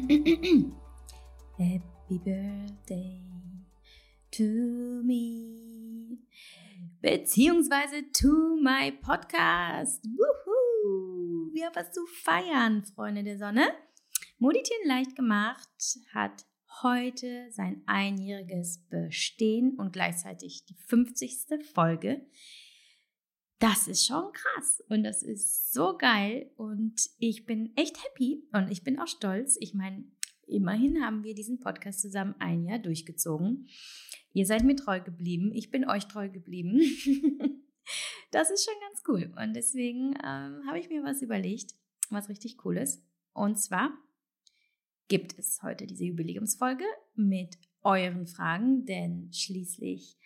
Happy Birthday to me. Beziehungsweise to my podcast. Wuhu! Wir haben was zu feiern, Freunde der Sonne. Moditieren leicht gemacht hat heute sein einjähriges Bestehen und gleichzeitig die 50. Folge. Das ist schon krass und das ist so geil und ich bin echt happy und ich bin auch stolz. Ich meine, immerhin haben wir diesen Podcast zusammen ein Jahr durchgezogen. Ihr seid mir treu geblieben, ich bin euch treu geblieben. das ist schon ganz cool und deswegen ähm, habe ich mir was überlegt, was richtig cool ist. Und zwar gibt es heute diese Jubiläumsfolge mit euren Fragen, denn schließlich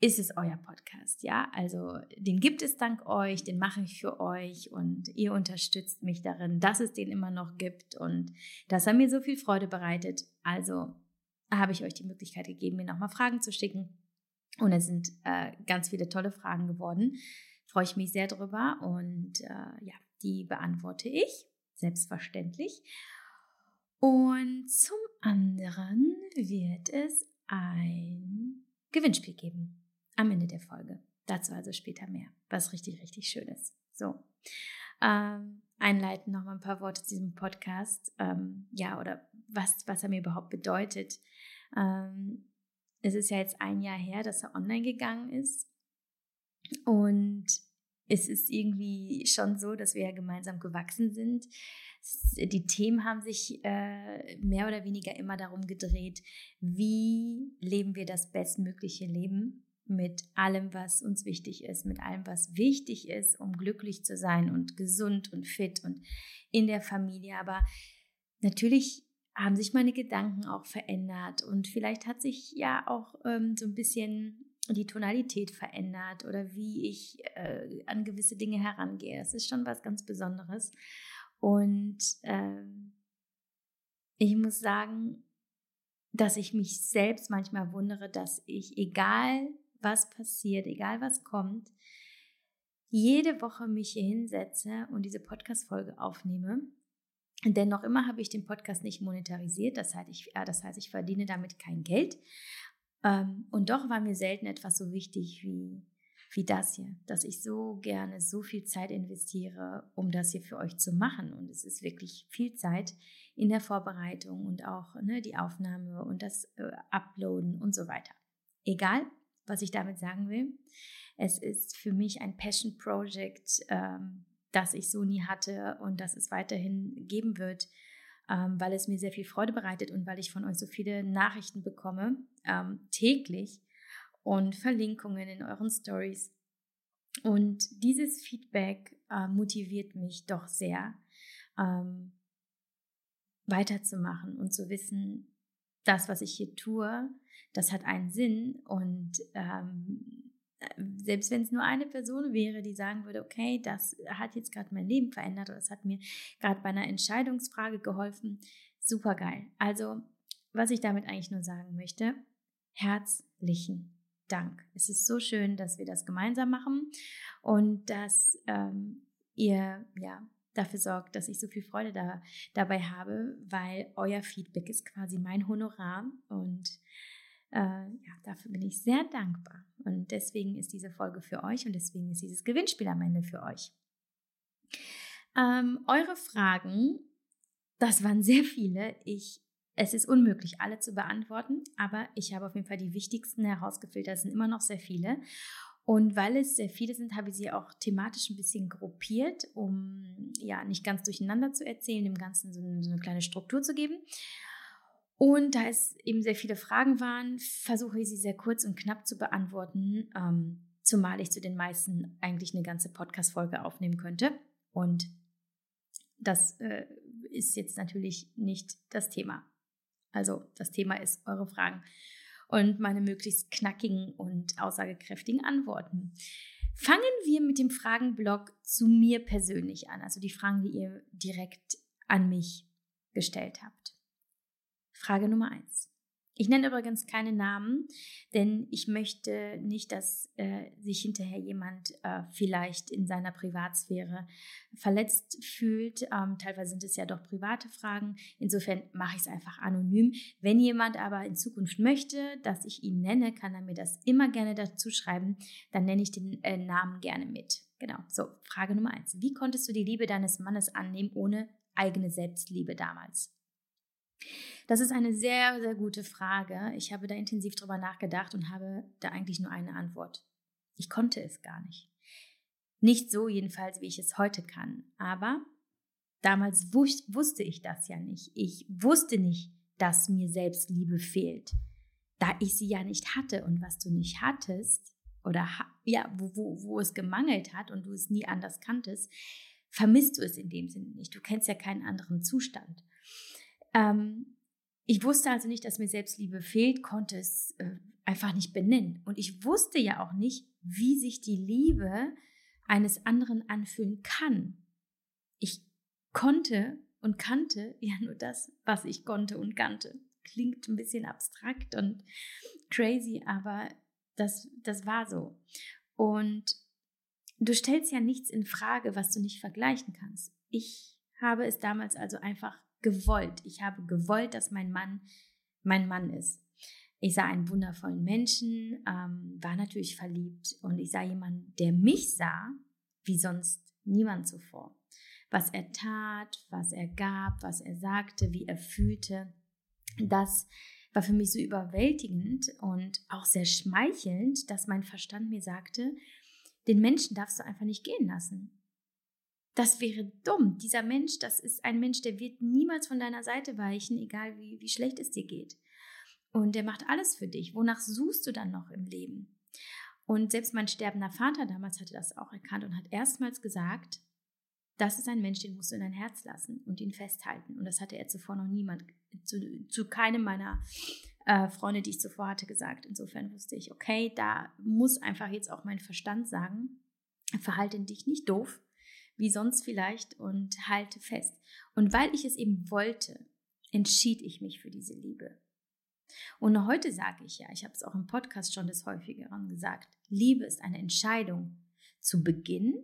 ist es euer Podcast, ja? Also den gibt es dank euch, den mache ich für euch und ihr unterstützt mich darin, dass es den immer noch gibt und dass er mir so viel Freude bereitet. Also habe ich euch die Möglichkeit gegeben, mir nochmal Fragen zu schicken. Und es sind äh, ganz viele tolle Fragen geworden. Freue ich mich sehr drüber und äh, ja, die beantworte ich selbstverständlich. Und zum anderen wird es ein Gewinnspiel geben am Ende der Folge. Dazu also später mehr, was richtig, richtig schön ist. So, ähm, einleiten noch mal ein paar Worte zu diesem Podcast. Ähm, ja, oder was, was er mir überhaupt bedeutet. Ähm, es ist ja jetzt ein Jahr her, dass er online gegangen ist. Und es ist irgendwie schon so, dass wir ja gemeinsam gewachsen sind. Die Themen haben sich äh, mehr oder weniger immer darum gedreht, wie leben wir das bestmögliche Leben mit allem, was uns wichtig ist, mit allem, was wichtig ist, um glücklich zu sein und gesund und fit und in der Familie. Aber natürlich haben sich meine Gedanken auch verändert und vielleicht hat sich ja auch ähm, so ein bisschen die Tonalität verändert oder wie ich äh, an gewisse Dinge herangehe. Das ist schon was ganz Besonderes. Und äh, ich muss sagen, dass ich mich selbst manchmal wundere, dass ich, egal was passiert, egal was kommt, jede Woche mich hier hinsetze und diese Podcast-Folge aufnehme. Denn noch immer habe ich den Podcast nicht monetarisiert. Das heißt, ich, äh, das heißt, ich verdiene damit kein Geld. Ähm, und doch war mir selten etwas so wichtig wie, wie das hier, dass ich so gerne so viel Zeit investiere, um das hier für euch zu machen. Und es ist wirklich viel Zeit in der Vorbereitung und auch ne, die Aufnahme und das äh, Uploaden und so weiter. Egal, was ich damit sagen will. Es ist für mich ein Passion Project, ähm, das ich so nie hatte und das es weiterhin geben wird ähm, weil es mir sehr viel Freude bereitet und weil ich von euch so viele Nachrichten bekomme, ähm, täglich und Verlinkungen in euren Stories. Und dieses Feedback äh, motiviert mich doch sehr, ähm, weiterzumachen und zu wissen, das, was ich hier tue, das hat einen Sinn und ähm, selbst wenn es nur eine Person wäre, die sagen würde, okay, das hat jetzt gerade mein Leben verändert oder das hat mir gerade bei einer Entscheidungsfrage geholfen, super geil. Also, was ich damit eigentlich nur sagen möchte, herzlichen Dank. Es ist so schön, dass wir das gemeinsam machen und dass ähm, ihr ja dafür sorgt, dass ich so viel Freude da, dabei habe, weil euer Feedback ist quasi mein Honorar und äh, ja, dafür bin ich sehr dankbar. Und deswegen ist diese Folge für euch und deswegen ist dieses Gewinnspiel am Ende für euch. Ähm, eure Fragen, das waren sehr viele. Ich, es ist unmöglich, alle zu beantworten, aber ich habe auf jeden Fall die wichtigsten herausgefiltert. Es sind immer noch sehr viele. Und weil es sehr viele sind, habe ich sie auch thematisch ein bisschen gruppiert, um ja nicht ganz durcheinander zu erzählen, dem Ganzen so eine, so eine kleine Struktur zu geben. Und da es eben sehr viele Fragen waren, versuche ich sie sehr kurz und knapp zu beantworten, ähm, zumal ich zu den meisten eigentlich eine ganze Podcast-Folge aufnehmen könnte. Und das äh, ist jetzt natürlich nicht das Thema. Also das Thema ist eure Fragen und meine möglichst knackigen und aussagekräftigen Antworten. Fangen wir mit dem Fragenblock zu mir persönlich an, also die Fragen, die ihr direkt an mich gestellt habt. Frage Nummer eins. Ich nenne übrigens keine Namen, denn ich möchte nicht, dass äh, sich hinterher jemand äh, vielleicht in seiner Privatsphäre verletzt fühlt. Ähm, teilweise sind es ja doch private Fragen. Insofern mache ich es einfach anonym. Wenn jemand aber in Zukunft möchte, dass ich ihn nenne, kann er mir das immer gerne dazu schreiben. Dann nenne ich den äh, Namen gerne mit. Genau. So, Frage Nummer eins. Wie konntest du die Liebe deines Mannes annehmen ohne eigene Selbstliebe damals? Das ist eine sehr, sehr gute Frage. Ich habe da intensiv drüber nachgedacht und habe da eigentlich nur eine Antwort. Ich konnte es gar nicht. Nicht so jedenfalls, wie ich es heute kann. Aber damals wusste ich das ja nicht. Ich wusste nicht, dass mir Selbstliebe fehlt, da ich sie ja nicht hatte. Und was du nicht hattest, oder ja, wo, wo, wo es gemangelt hat und du es nie anders kanntest, vermisst du es in dem Sinne nicht. Du kennst ja keinen anderen Zustand. Ähm, ich wusste also nicht, dass mir Selbstliebe fehlt, konnte es äh, einfach nicht benennen. Und ich wusste ja auch nicht, wie sich die Liebe eines anderen anfühlen kann. Ich konnte und kannte ja nur das, was ich konnte und kannte. Klingt ein bisschen abstrakt und crazy, aber das, das war so. Und du stellst ja nichts in Frage, was du nicht vergleichen kannst. Ich habe es damals also einfach gewollt. Ich habe gewollt, dass mein Mann mein Mann ist. Ich sah einen wundervollen Menschen, ähm, war natürlich verliebt und ich sah jemanden, der mich sah, wie sonst niemand zuvor. Was er tat, was er gab, was er sagte, wie er fühlte, das war für mich so überwältigend und auch sehr schmeichelnd, dass mein Verstand mir sagte, den Menschen darfst du einfach nicht gehen lassen. Das wäre dumm. Dieser Mensch, das ist ein Mensch, der wird niemals von deiner Seite weichen, egal wie, wie schlecht es dir geht. Und der macht alles für dich. Wonach suchst du dann noch im Leben? Und selbst mein sterbender Vater damals hatte das auch erkannt und hat erstmals gesagt, das ist ein Mensch, den musst du in dein Herz lassen und ihn festhalten. Und das hatte er zuvor noch niemand, zu, zu keinem meiner äh, Freunde, die ich zuvor hatte, gesagt. Insofern wusste ich, okay, da muss einfach jetzt auch mein Verstand sagen, verhalte dich nicht doof, wie sonst vielleicht und halte fest. Und weil ich es eben wollte, entschied ich mich für diese Liebe. Und heute sage ich ja, ich habe es auch im Podcast schon des häufigeren gesagt, Liebe ist eine Entscheidung zu Beginn,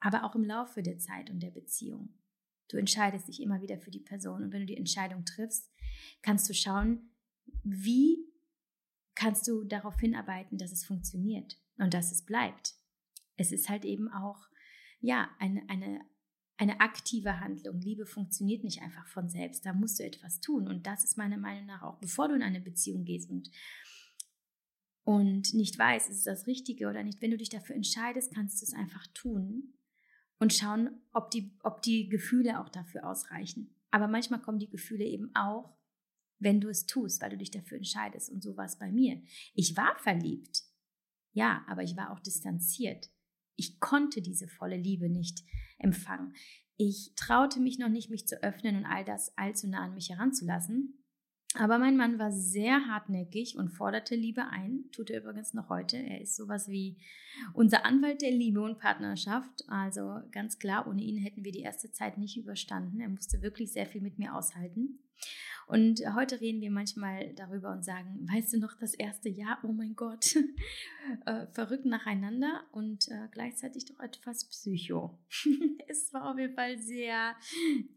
aber auch im Laufe der Zeit und der Beziehung. Du entscheidest dich immer wieder für die Person und wenn du die Entscheidung triffst, kannst du schauen, wie kannst du darauf hinarbeiten, dass es funktioniert und dass es bleibt. Es ist halt eben auch ja, eine, eine, eine aktive Handlung. Liebe funktioniert nicht einfach von selbst. Da musst du etwas tun. Und das ist meiner Meinung nach auch, bevor du in eine Beziehung gehst und, und nicht weißt, ist es das Richtige oder nicht. Wenn du dich dafür entscheidest, kannst du es einfach tun und schauen, ob die, ob die Gefühle auch dafür ausreichen. Aber manchmal kommen die Gefühle eben auch, wenn du es tust, weil du dich dafür entscheidest. Und so war es bei mir. Ich war verliebt. Ja, aber ich war auch distanziert. Ich konnte diese volle Liebe nicht empfangen. Ich traute mich noch nicht, mich zu öffnen und all das allzu nah an mich heranzulassen. Aber mein Mann war sehr hartnäckig und forderte Liebe ein, tut er übrigens noch heute. Er ist sowas wie unser Anwalt der Liebe und Partnerschaft. Also ganz klar, ohne ihn hätten wir die erste Zeit nicht überstanden. Er musste wirklich sehr viel mit mir aushalten. Und heute reden wir manchmal darüber und sagen, weißt du noch, das erste Jahr, oh mein Gott, äh, verrückt nacheinander und äh, gleichzeitig doch etwas psycho. es war auf jeden Fall sehr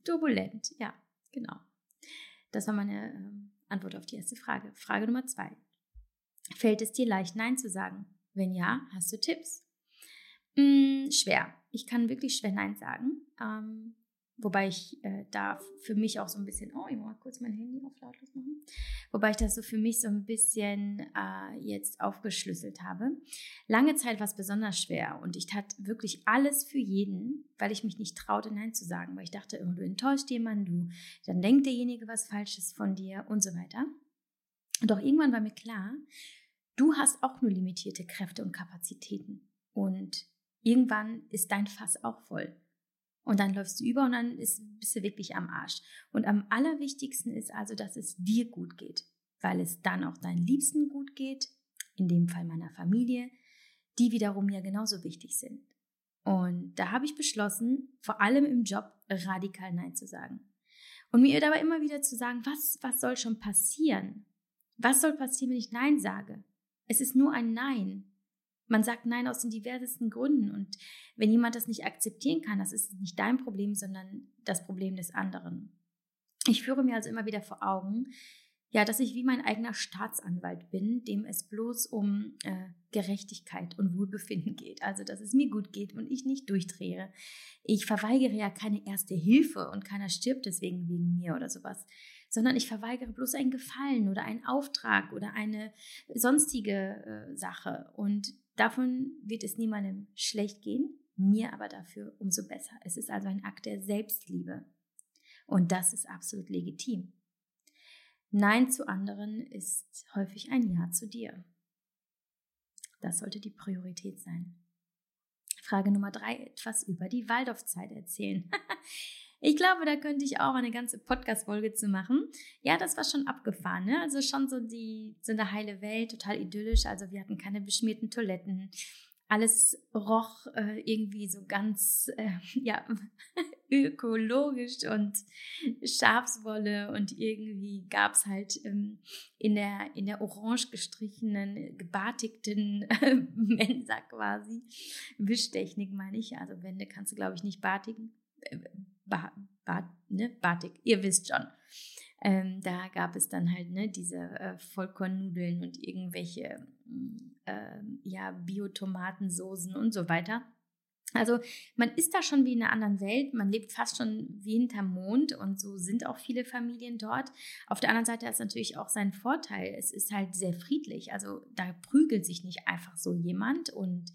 turbulent. Ja, genau. Das war meine äh, Antwort auf die erste Frage. Frage Nummer zwei. Fällt es dir leicht, Nein zu sagen? Wenn ja, hast du Tipps? Hm, schwer. Ich kann wirklich schwer Nein sagen. Ähm, Wobei ich äh, da für mich auch so ein bisschen, oh, ich muss mal kurz mein Handy auf lautlos machen. Wobei ich das so für mich so ein bisschen äh, jetzt aufgeschlüsselt habe. Lange Zeit war es besonders schwer und ich tat wirklich alles für jeden, weil ich mich nicht traute, Nein zu sagen, weil ich dachte, oh, du enttäuscht jemanden, du, dann denkt derjenige was Falsches von dir und so weiter. Doch irgendwann war mir klar, du hast auch nur limitierte Kräfte und Kapazitäten und irgendwann ist dein Fass auch voll. Und dann läufst du über und dann ist, bist du wirklich am Arsch. Und am allerwichtigsten ist also, dass es dir gut geht, weil es dann auch deinen Liebsten gut geht, in dem Fall meiner Familie, die wiederum ja genauso wichtig sind. Und da habe ich beschlossen, vor allem im Job radikal Nein zu sagen. Und mir dabei immer wieder zu sagen, was, was soll schon passieren? Was soll passieren, wenn ich Nein sage? Es ist nur ein Nein. Man sagt Nein aus den diversesten Gründen. Und wenn jemand das nicht akzeptieren kann, das ist nicht dein Problem, sondern das Problem des anderen. Ich führe mir also immer wieder vor Augen, ja, dass ich wie mein eigener Staatsanwalt bin, dem es bloß um äh, Gerechtigkeit und Wohlbefinden geht. Also, dass es mir gut geht und ich nicht durchdrehe. Ich verweigere ja keine erste Hilfe und keiner stirbt deswegen wegen mir oder sowas, sondern ich verweigere bloß einen Gefallen oder einen Auftrag oder eine sonstige äh, Sache. Und davon wird es niemandem schlecht gehen, mir aber dafür umso besser. Es ist also ein Akt der Selbstliebe. Und das ist absolut legitim. Nein zu anderen ist häufig ein Ja zu dir. Das sollte die Priorität sein. Frage Nummer drei, etwas über die Waldorfzeit erzählen. ich glaube, da könnte ich auch eine ganze Podcast-Folge zu machen. Ja, das war schon abgefahren, ne? Also schon so die, so eine heile Welt, total idyllisch. Also wir hatten keine beschmierten Toiletten alles roch äh, irgendwie so ganz äh, ja, ökologisch und Schafswolle und irgendwie gab es halt ähm, in, der, in der orange gestrichenen, gebartigten äh, Mensa quasi, Wischtechnik meine ich, also Wände kannst du glaube ich nicht bartigen, äh, ba, ba, ne? Batik, ihr wisst schon. Ähm, da gab es dann halt ne, diese äh, Vollkornnudeln und irgendwelche äh, ja, Biotomatensoßen und so weiter. Also man ist da schon wie in einer anderen Welt, man lebt fast schon wie hinterm Mond und so sind auch viele Familien dort. Auf der anderen Seite hat es natürlich auch seinen Vorteil. Es ist halt sehr friedlich, also da prügelt sich nicht einfach so jemand und,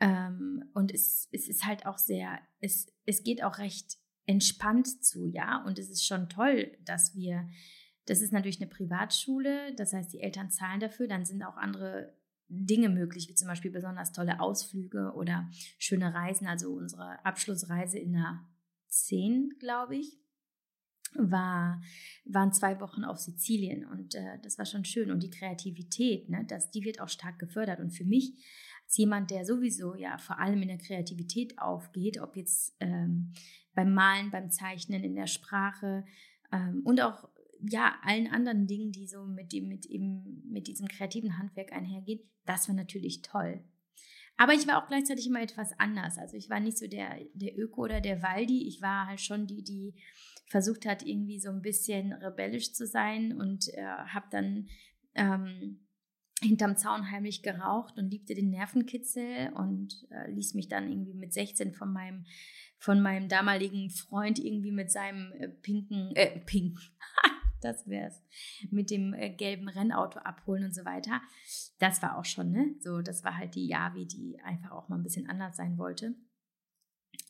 ähm, und es, es ist halt auch sehr, es, es geht auch recht entspannt zu, ja. Und es ist schon toll, dass wir, das ist natürlich eine Privatschule, das heißt, die Eltern zahlen dafür, dann sind auch andere Dinge möglich, wie zum Beispiel besonders tolle Ausflüge oder schöne Reisen. Also unsere Abschlussreise in der 10, glaube ich, war, waren zwei Wochen auf Sizilien und äh, das war schon schön. Und die Kreativität, ne, das, die wird auch stark gefördert. Und für mich als jemand, der sowieso ja vor allem in der Kreativität aufgeht, ob jetzt ähm, beim Malen, beim Zeichnen, in der Sprache ähm, und auch ja, allen anderen Dingen, die so mit dem, mit eben, mit diesem kreativen Handwerk einhergehen, das war natürlich toll. Aber ich war auch gleichzeitig immer etwas anders. Also ich war nicht so der, der Öko oder der Waldi. Ich war halt schon die, die versucht hat, irgendwie so ein bisschen rebellisch zu sein und äh, habe dann ähm, hinterm Zaun heimlich geraucht und liebte den Nervenkitzel und äh, ließ mich dann irgendwie mit 16 von meinem von meinem damaligen Freund irgendwie mit seinem äh, pinken äh, pink das wär's mit dem äh, gelben Rennauto abholen und so weiter. Das war auch schon, ne? So, das war halt die Yavi, die einfach auch mal ein bisschen anders sein wollte.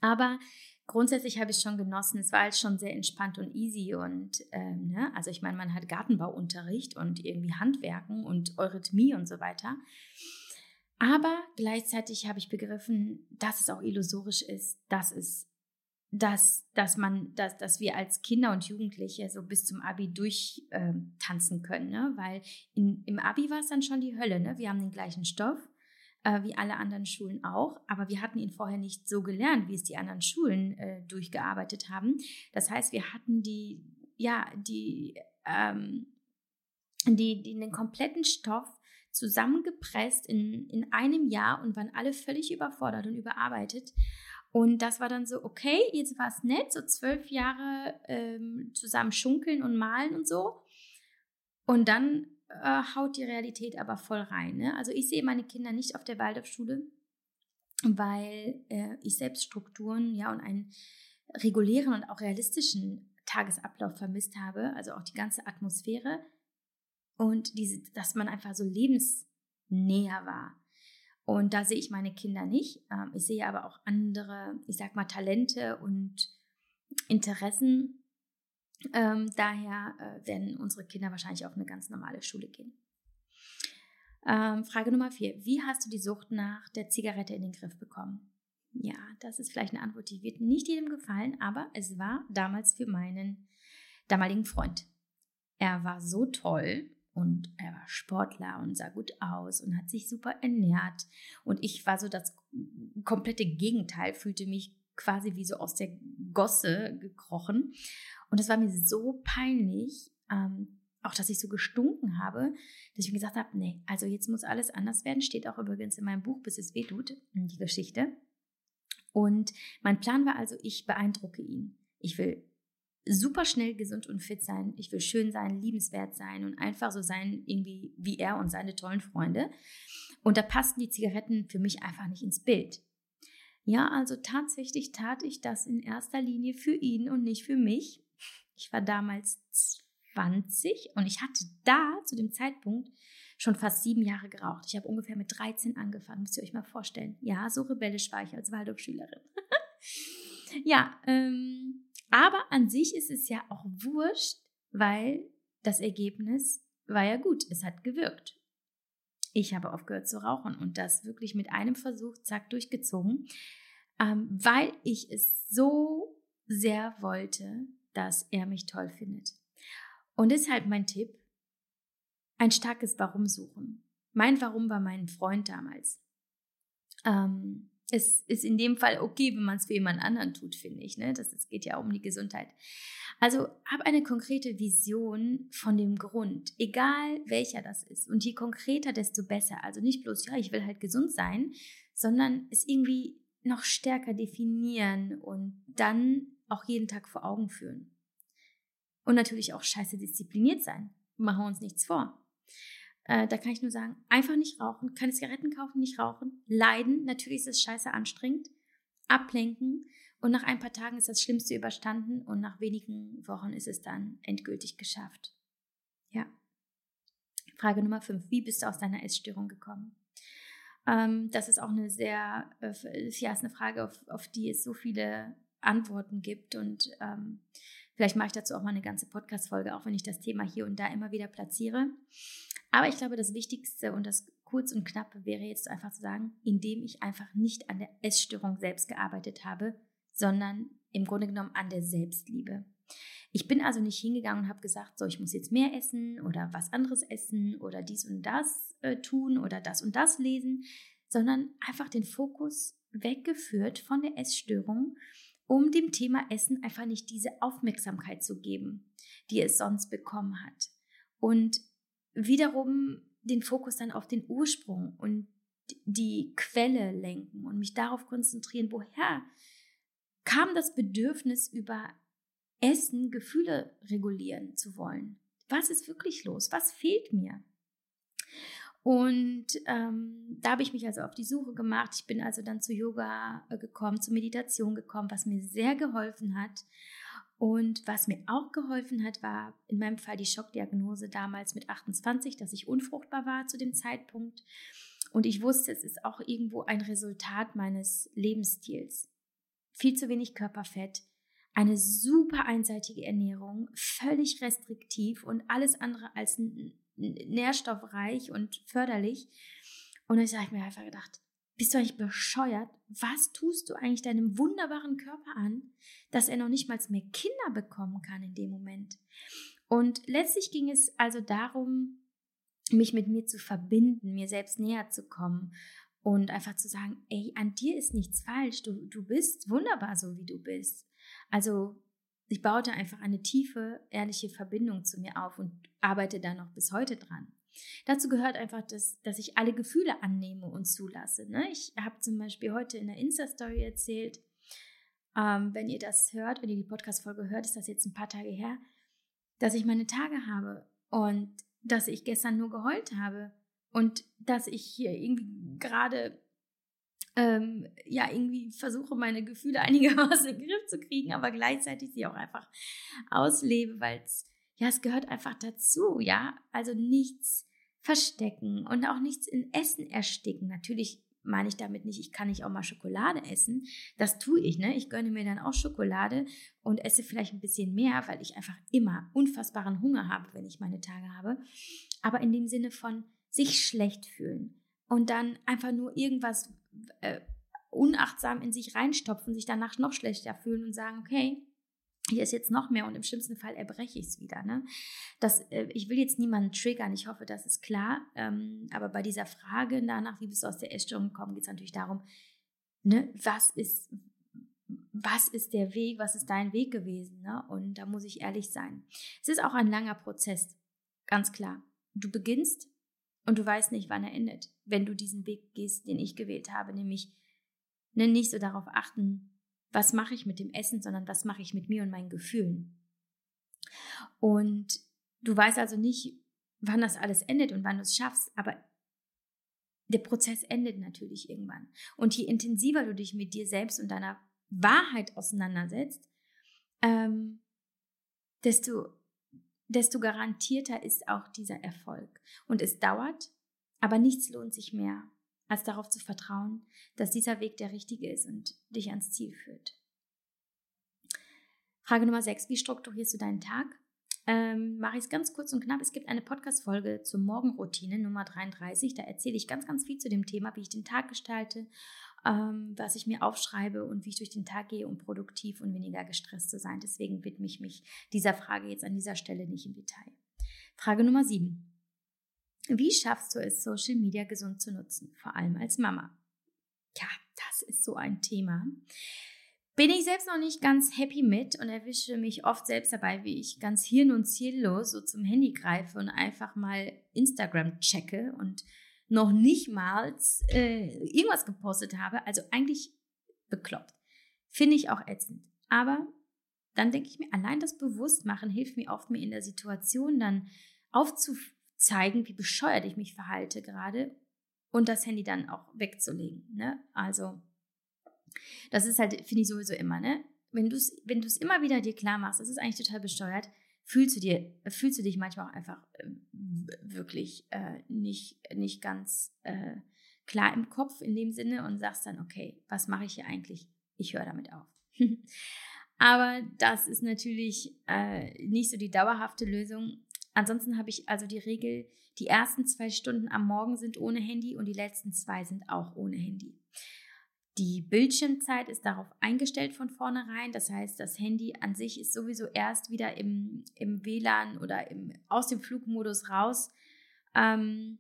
Aber grundsätzlich habe ich schon genossen. Es war halt schon sehr entspannt und easy und ähm, ne? also ich meine, man hat Gartenbauunterricht und irgendwie Handwerken und Eurythmie und so weiter. Aber gleichzeitig habe ich begriffen, dass es auch illusorisch ist, dass es dass, dass man, dass, dass wir als Kinder und Jugendliche so bis zum Abi durchtanzen äh, können, ne? Weil in, im Abi war es dann schon die Hölle, ne? Wir haben den gleichen Stoff, äh, wie alle anderen Schulen auch, aber wir hatten ihn vorher nicht so gelernt, wie es die anderen Schulen äh, durchgearbeitet haben. Das heißt, wir hatten die, ja, die, ähm, die, die den kompletten Stoff zusammengepresst in, in einem Jahr und waren alle völlig überfordert und überarbeitet. Und das war dann so, okay, jetzt war es nett, so zwölf Jahre ähm, zusammen schunkeln und malen und so. Und dann äh, haut die Realität aber voll rein. Ne? Also ich sehe meine Kinder nicht auf der Waldorfschule, weil äh, ich selbst Strukturen ja und einen regulären und auch realistischen Tagesablauf vermisst habe, also auch die ganze Atmosphäre und diese, dass man einfach so lebensnäher war. Und da sehe ich meine Kinder nicht. Ähm, ich sehe aber auch andere, ich sag mal, Talente und Interessen ähm, daher äh, werden unsere Kinder wahrscheinlich auf eine ganz normale Schule gehen. Ähm, Frage Nummer vier. Wie hast du die Sucht nach der Zigarette in den Griff bekommen? Ja, das ist vielleicht eine Antwort, die wird nicht jedem gefallen, aber es war damals für meinen damaligen Freund. Er war so toll und er war Sportler und sah gut aus und hat sich super ernährt. Und ich war so das komplette Gegenteil, fühlte mich quasi wie so aus der Gosse gekrochen. Und es war mir so peinlich, ähm, auch, dass ich so gestunken habe, dass ich mir gesagt habe, nee, also jetzt muss alles anders werden. Steht auch übrigens in meinem Buch, bis es weh tut, die Geschichte. Und mein Plan war also, ich beeindrucke ihn. Ich will super schnell gesund und fit sein. Ich will schön sein, liebenswert sein und einfach so sein, irgendwie wie er und seine tollen Freunde. Und da passten die Zigaretten für mich einfach nicht ins Bild. Ja, also tatsächlich tat ich das in erster Linie für ihn und nicht für mich. Ich war damals 20 und ich hatte da zu dem Zeitpunkt schon fast sieben Jahre geraucht. Ich habe ungefähr mit 13 angefangen, müsst ihr euch mal vorstellen. Ja, so rebellisch war ich als Waldorfschülerin. ja, ähm, aber an sich ist es ja auch wurscht, weil das Ergebnis war ja gut. Es hat gewirkt. Ich habe aufgehört zu rauchen und das wirklich mit einem Versuch, zack, durchgezogen, ähm, weil ich es so sehr wollte, dass er mich toll findet. Und deshalb mein Tipp, ein starkes Warum suchen. Mein Warum war mein Freund damals. Ähm, es ist in dem Fall okay, wenn man es für jemand anderen tut, finde ich. Ne? Das, das geht ja um die Gesundheit. Also hab eine konkrete Vision von dem Grund, egal welcher das ist. Und je konkreter, desto besser. Also nicht bloß, ja, ich will halt gesund sein, sondern es irgendwie noch stärker definieren und dann auch jeden Tag vor Augen führen. Und natürlich auch scheiße diszipliniert sein. Machen wir uns nichts vor. Äh, da kann ich nur sagen, einfach nicht rauchen, keine Zigaretten kaufen, nicht rauchen, leiden, natürlich ist es scheiße anstrengend, ablenken und nach ein paar Tagen ist das Schlimmste überstanden und nach wenigen Wochen ist es dann endgültig geschafft. Ja. Frage Nummer 5. Wie bist du aus deiner Essstörung gekommen? Ähm, das ist auch eine sehr, äh, ja, ist eine Frage, auf, auf die es so viele Antworten gibt und ähm, Vielleicht mache ich dazu auch mal eine ganze Podcast-Folge, auch wenn ich das Thema hier und da immer wieder platziere. Aber ich glaube, das Wichtigste und das kurz und knappe wäre jetzt einfach zu sagen, indem ich einfach nicht an der Essstörung selbst gearbeitet habe, sondern im Grunde genommen an der Selbstliebe. Ich bin also nicht hingegangen und habe gesagt, so, ich muss jetzt mehr essen oder was anderes essen oder dies und das äh, tun oder das und das lesen, sondern einfach den Fokus weggeführt von der Essstörung um dem Thema Essen einfach nicht diese Aufmerksamkeit zu geben, die es sonst bekommen hat. Und wiederum den Fokus dann auf den Ursprung und die Quelle lenken und mich darauf konzentrieren, woher kam das Bedürfnis über Essen Gefühle regulieren zu wollen. Was ist wirklich los? Was fehlt mir? Und ähm, da habe ich mich also auf die Suche gemacht. Ich bin also dann zu Yoga äh, gekommen, zur Meditation gekommen, was mir sehr geholfen hat. Und was mir auch geholfen hat, war in meinem Fall die Schockdiagnose damals mit 28, dass ich unfruchtbar war zu dem Zeitpunkt. Und ich wusste, es ist auch irgendwo ein Resultat meines Lebensstils. Viel zu wenig Körperfett, eine super einseitige Ernährung, völlig restriktiv und alles andere als nährstoffreich und förderlich. Und ich habe mir einfach gedacht, bist du eigentlich bescheuert? Was tust du eigentlich deinem wunderbaren Körper an, dass er noch nicht mal mehr Kinder bekommen kann in dem Moment? Und letztlich ging es also darum, mich mit mir zu verbinden, mir selbst näher zu kommen und einfach zu sagen, ey, an dir ist nichts falsch, du, du bist wunderbar so, wie du bist. Also ich baute einfach eine tiefe, ehrliche Verbindung zu mir auf und arbeite da noch bis heute dran. Dazu gehört einfach, dass, dass ich alle Gefühle annehme und zulasse. Ne? Ich habe zum Beispiel heute in der Insta-Story erzählt, ähm, wenn ihr das hört, wenn ihr die Podcast-Folge hört, ist das jetzt ein paar Tage her, dass ich meine Tage habe und dass ich gestern nur geheult habe und dass ich hier irgendwie gerade ähm, ja irgendwie versuche, meine Gefühle einigermaßen in den Griff zu kriegen, aber gleichzeitig sie auch einfach auslebe, weil es, ja, es gehört einfach dazu, ja. Also nichts verstecken und auch nichts in Essen ersticken. Natürlich meine ich damit nicht, ich kann nicht auch mal Schokolade essen. Das tue ich, ne? Ich gönne mir dann auch Schokolade und esse vielleicht ein bisschen mehr, weil ich einfach immer unfassbaren Hunger habe, wenn ich meine Tage habe. Aber in dem Sinne von sich schlecht fühlen und dann einfach nur irgendwas äh, unachtsam in sich reinstopfen, sich danach noch schlechter fühlen und sagen, okay, hier ist jetzt noch mehr und im schlimmsten Fall erbreche ich es wieder. Ne? Das, äh, ich will jetzt niemanden triggern, ich hoffe, das ist klar. Ähm, aber bei dieser Frage danach, wie bist du aus der Essstörung gekommen, geht es natürlich darum, ne, was ist, was ist der Weg, was ist dein Weg gewesen? Ne? Und da muss ich ehrlich sein. Es ist auch ein langer Prozess. Ganz klar. Du beginnst und du weißt nicht, wann er endet, wenn du diesen Weg gehst, den ich gewählt habe, nämlich ne, nicht so darauf achten, was mache ich mit dem Essen, sondern was mache ich mit mir und meinen Gefühlen. Und du weißt also nicht, wann das alles endet und wann du es schaffst, aber der Prozess endet natürlich irgendwann. Und je intensiver du dich mit dir selbst und deiner Wahrheit auseinandersetzt, ähm, desto, desto garantierter ist auch dieser Erfolg. Und es dauert, aber nichts lohnt sich mehr, als darauf zu vertrauen, dass dieser Weg der richtige ist und dich ans Ziel führt. Frage Nummer 6. Wie strukturierst du deinen Tag? ähm, mache ich es ganz kurz und knapp. Es gibt eine Podcast-Folge zur Morgenroutine Nummer 33. Da erzähle ich ganz, ganz viel zu dem Thema, wie ich den Tag gestalte, ähm, was ich mir aufschreibe und wie ich durch den Tag gehe, um produktiv und weniger gestresst zu sein. Deswegen widme ich mich dieser Frage jetzt an dieser Stelle nicht im Detail. Frage Nummer 7. Wie schaffst du es, Social Media gesund zu nutzen, vor allem als Mama? Ja, das ist so ein Thema bin ich selbst noch nicht ganz happy mit und erwische mich oft selbst dabei, wie ich ganz hirn- und ziellos so zum Handy greife und einfach mal Instagram checke und noch nicht mal äh, irgendwas gepostet habe. Also eigentlich bekloppt. Finde ich auch ätzend. Aber dann denke ich mir, allein das Bewusstmachen hilft mir oft, mir in der Situation dann aufzuzeigen, wie bescheuert ich mich verhalte gerade und das Handy dann auch wegzulegen. Ne? Also das ist halt, finde ich sowieso immer, ne? Wenn du es wenn immer wieder dir klar machst, das ist eigentlich total besteuert, fühlst du, dir, fühlst du dich manchmal auch einfach äh, wirklich äh, nicht, nicht ganz äh, klar im Kopf in dem Sinne und sagst dann, okay, was mache ich hier eigentlich? Ich höre damit auf. Aber das ist natürlich äh, nicht so die dauerhafte Lösung. Ansonsten habe ich also die Regel, die ersten zwei Stunden am Morgen sind ohne Handy und die letzten zwei sind auch ohne Handy. Die Bildschirmzeit ist darauf eingestellt von vornherein. Das heißt, das Handy an sich ist sowieso erst wieder im, im WLAN oder im, aus dem Flugmodus raus. Ähm,